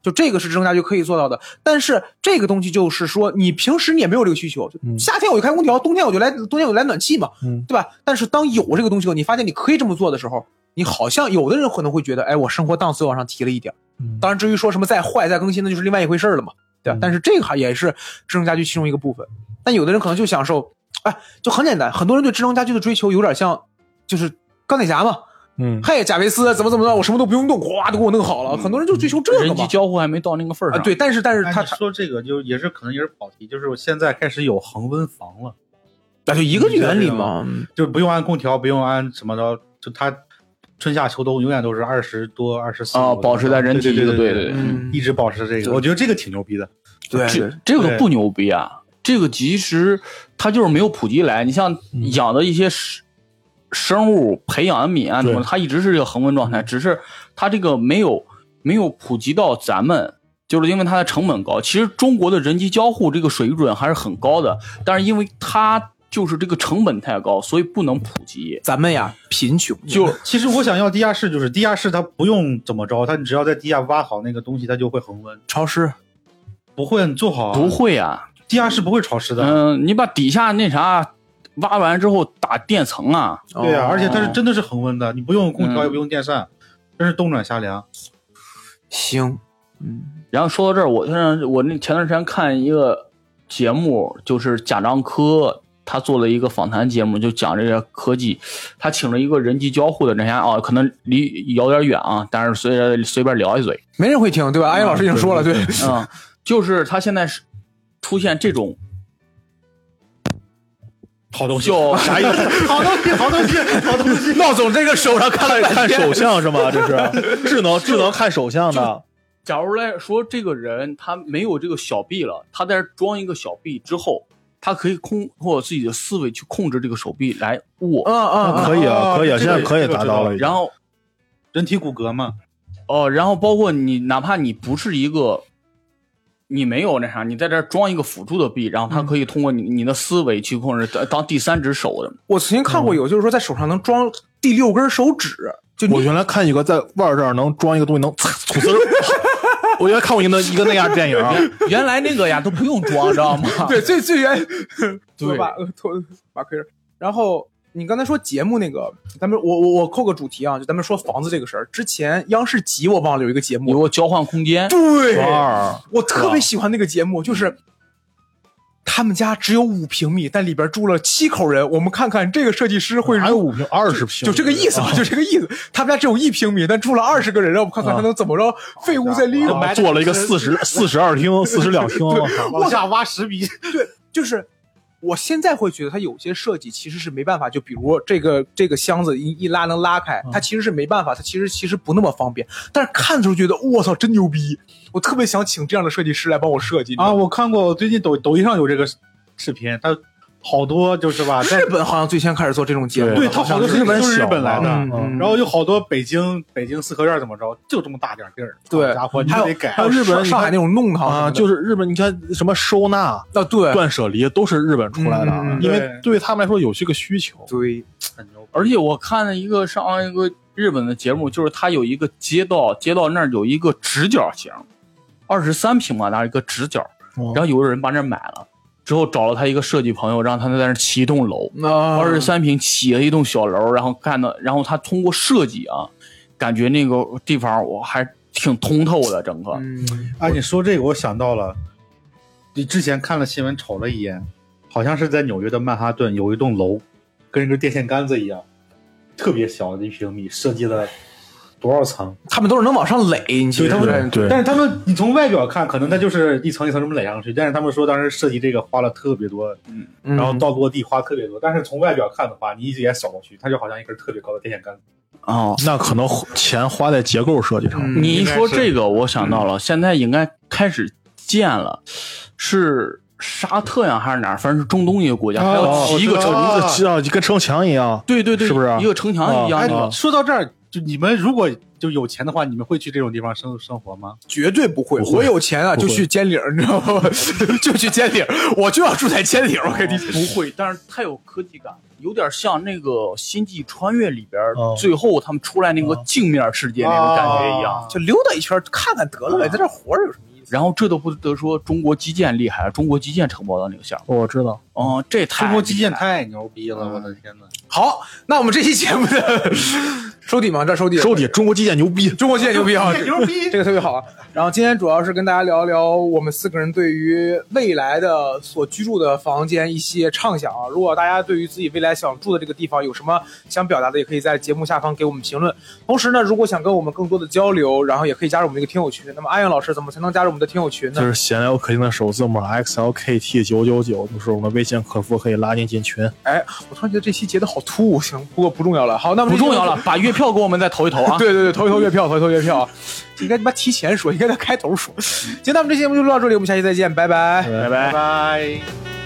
就这个是智能家居可以做到的，但是这个东西就是说，你平时你也没有这个需求，夏天我就开空调，冬天我就来冬天我就来暖气嘛，
嗯
对吧？但是当有这个东西后，你发现你可以这么做的时候，你好像有的人可能会觉得，哎，我生活档次往上提了一点。当然，至于说什么再坏再更新，那就是另外一回事儿了嘛，对吧？
嗯
但是这个还也是智能家居其中一个部分。但有的人可能就享受，哎，就很简单，很多人对智能家居的追求有点像，就是钢铁侠嘛，
嗯，
嘿，贾维斯怎么怎么着，我什么都不用动，哗都给我弄好了。很多人就追求这个嘛
人机。交互还没到那个份儿
啊，
上。
对，但是但是他
哎说这个就也是可能也是跑题，就是我现在开始有恒温房了，
那就一个原理嘛。
就不用安空调，不用安什么的，就它春夏秋冬永远都是二十多、二十四
啊保持在人体
对对
对对
对
嗯
一直保持这个，我觉得这个挺牛逼的。
对
这这个不牛逼啊，这个其实它就是没有普及来。你像养的一些生生物培养的米啊什么它一直是这个恒温状态，只是它这个没有没有普及到咱们，就是因为它的成本高。其实中国的人机交互这个水准还是很高的，但是因为它就是这个成本太高，所以不能普及。
咱们呀贫穷，
就
其实我想要地下室，就是地下室它不用怎么着，它你只要在地下挖好那个东西，它就会恒温，
潮湿。
不会你做好啊
不，会啊，
地下室不会潮湿的。
嗯、你把底下那啥挖完之后打垫层啊，
对呀、
哦
而且它是真的是恒温的，你不用空调
嗯
也不用电扇，真是冬暖夏凉。
行，嗯，
然后说到这儿，我像我那前段时间看一个节目，就是贾樟柯他做了一个访谈节目，就讲这个科技。他请了一个人机交互的人家啊，可能离有点远啊，但是随着随便聊一嘴，
没人会听，对吧？安阳老师已经说了，对，
嗯，就是他现在是出现这种
好东西，
就
啥意思？好东西，好东西，好东西。
闹总这个手上看了
看手相是吗？这是智能智能看手相的。
假如来说，这个人他没有这个小臂了，他在这装一个小臂之后，他可以控通过自己的思维去控制这个手臂来握，
嗯嗯嗯，
可以啊，
哦
可以啊，现在可以达到了。
然后
人体骨骼嘛，
哦，然后包括你，哪怕你不是一个，你没有那啥，你在这儿装一个辅助的臂，然后他可以通过你你的思维去控制，当当第三只手的。
我曾经看过有，就是说在手上能装第六根手指，就
我原来看一个在腕儿这儿能装一个东西，能吐丝儿。我原来看过一个一个那样的电影，
原来那个呀都不用装，知道吗？
对最最原
对。
吧托把亏然后你刚才说节目那个，咱们我我我扣个主题啊，就咱们说房子这个事儿。之前央视集我忘了有一个节目。
有，个交换空间，
对，我特别喜欢那个节目，就是他们家只有五平米，但里边住了七口人。我们看看这个设计师会如
哪有五平二十平？
就这个意思吧，就这个意思。他们家只有一平米，但住了二十个人，让我们看看他能怎么着，废物再利用。
啊做了一个四十四十二厅、四室两厅，我靠
往下挖十米。
对就是我现在会觉得它有些设计其实是没办法，就比如这个这个箱子一一拉能拉开，它其实是没办法，它其实其实不那么方便。但是看的时候觉得我操真牛逼，我特别想请这样的设计师来帮我设计
啊，我看过最近抖抖音上有这个视频，它好多就是吧，在
日本好像最先开始做这种节目，
对，它好多是
日本
都是日本来的，然后有好多北京北京四合院怎么着，就这么大点地儿，
对。
好家伙，你
还有
改。
还有
日本
上上海那种弄堂
啊，就是日本，你看什么收纳、
啊对。
断舍离都是日本出来的，因为
对。
对他们来说有这个需求。
对，
很牛。
而且我看了一个上一个日本的节目，就是它有一个街道，街道那儿有一个直角形，二十三平吧，那一个直角，
哦。
然后有个人把那买了。之后找了他一个设计朋友，让他在那儿起一栋楼，二十三平起了一栋小楼，然后干的，然后他通过设计啊，感觉那个地方我还挺通透的，整个。
嗯
啊，你说这个我想到了，你之前看了新闻瞅了一眼，好像是在纽约的曼哈顿有一栋楼，跟一个电线杆子一样，特别小的一平米，设计了多少层？
他们都是能往上垒，你
对他们
们
对
但是他们你从外表看，可能它就是一层一层这么垒上去，但是他们说当时设计这个花了特别多，
嗯
然后到落地花特别多，但是从外表看的话，你一眼扫过去，它就好像一根特别高的电线杆子。
哦，
那可能钱花在结构设计上。
嗯
你一说这个，我想到了，现在应该开始建了，是沙特呀还是哪儿？反正是中东一个国家，还要
哦
起一个城子，
知道就跟城墙一样，
对对对，
是不是
一个城墙一样
哎
那个？
说到这儿，就你们如果就有钱的话，你们会去这种地方生生活吗？
绝对不会。
不会
我有钱啊，就去尖岭，你知道吗？就去尖岭，我就要住在尖岭。我跟你
不会，但是太有科技感，有点像那个《星际穿越》里边最后他们出来那个镜面世界那种感觉一样。
就溜达一圈看看得了呗，在这活着有什么意思？
然后这都不得说中国基建厉害，中国基建承包的那个项目，
我知道。
嗯，这太
中国基建太牛逼了，我的天呐！
好，那我们这期节目的 收底嘛，这收底，
收底，中国基建牛逼。
中国基建牛逼啊，
牛 逼
这个特别好啊。然后今天主要是跟大家聊一聊我们四个人对于未来的所居住的房间一些畅想啊。如果大家对于自己未来想住的这个地方有什么想表达的，也可以在节目下方给我们评论。同时呢，如果想跟我们更多的交流，然后也可以加入我们这个听友群。那么阿阳老师怎么才能加入我们的听友群呢？
就是闲聊客厅的首字母 X L K T 九九九，就是我们微信客服可以拉您进群。
哎，我突然觉得这期截的好突兀，行，不过不重要了。好，那么
不重要了，把月票给我们再投一投啊！
对对对，投一投月票，投一投月票啊！应该他妈提前说，应该在开头说。行，那么这期节目就录到这里，我们下期再见，拜拜。
拜
拜拜。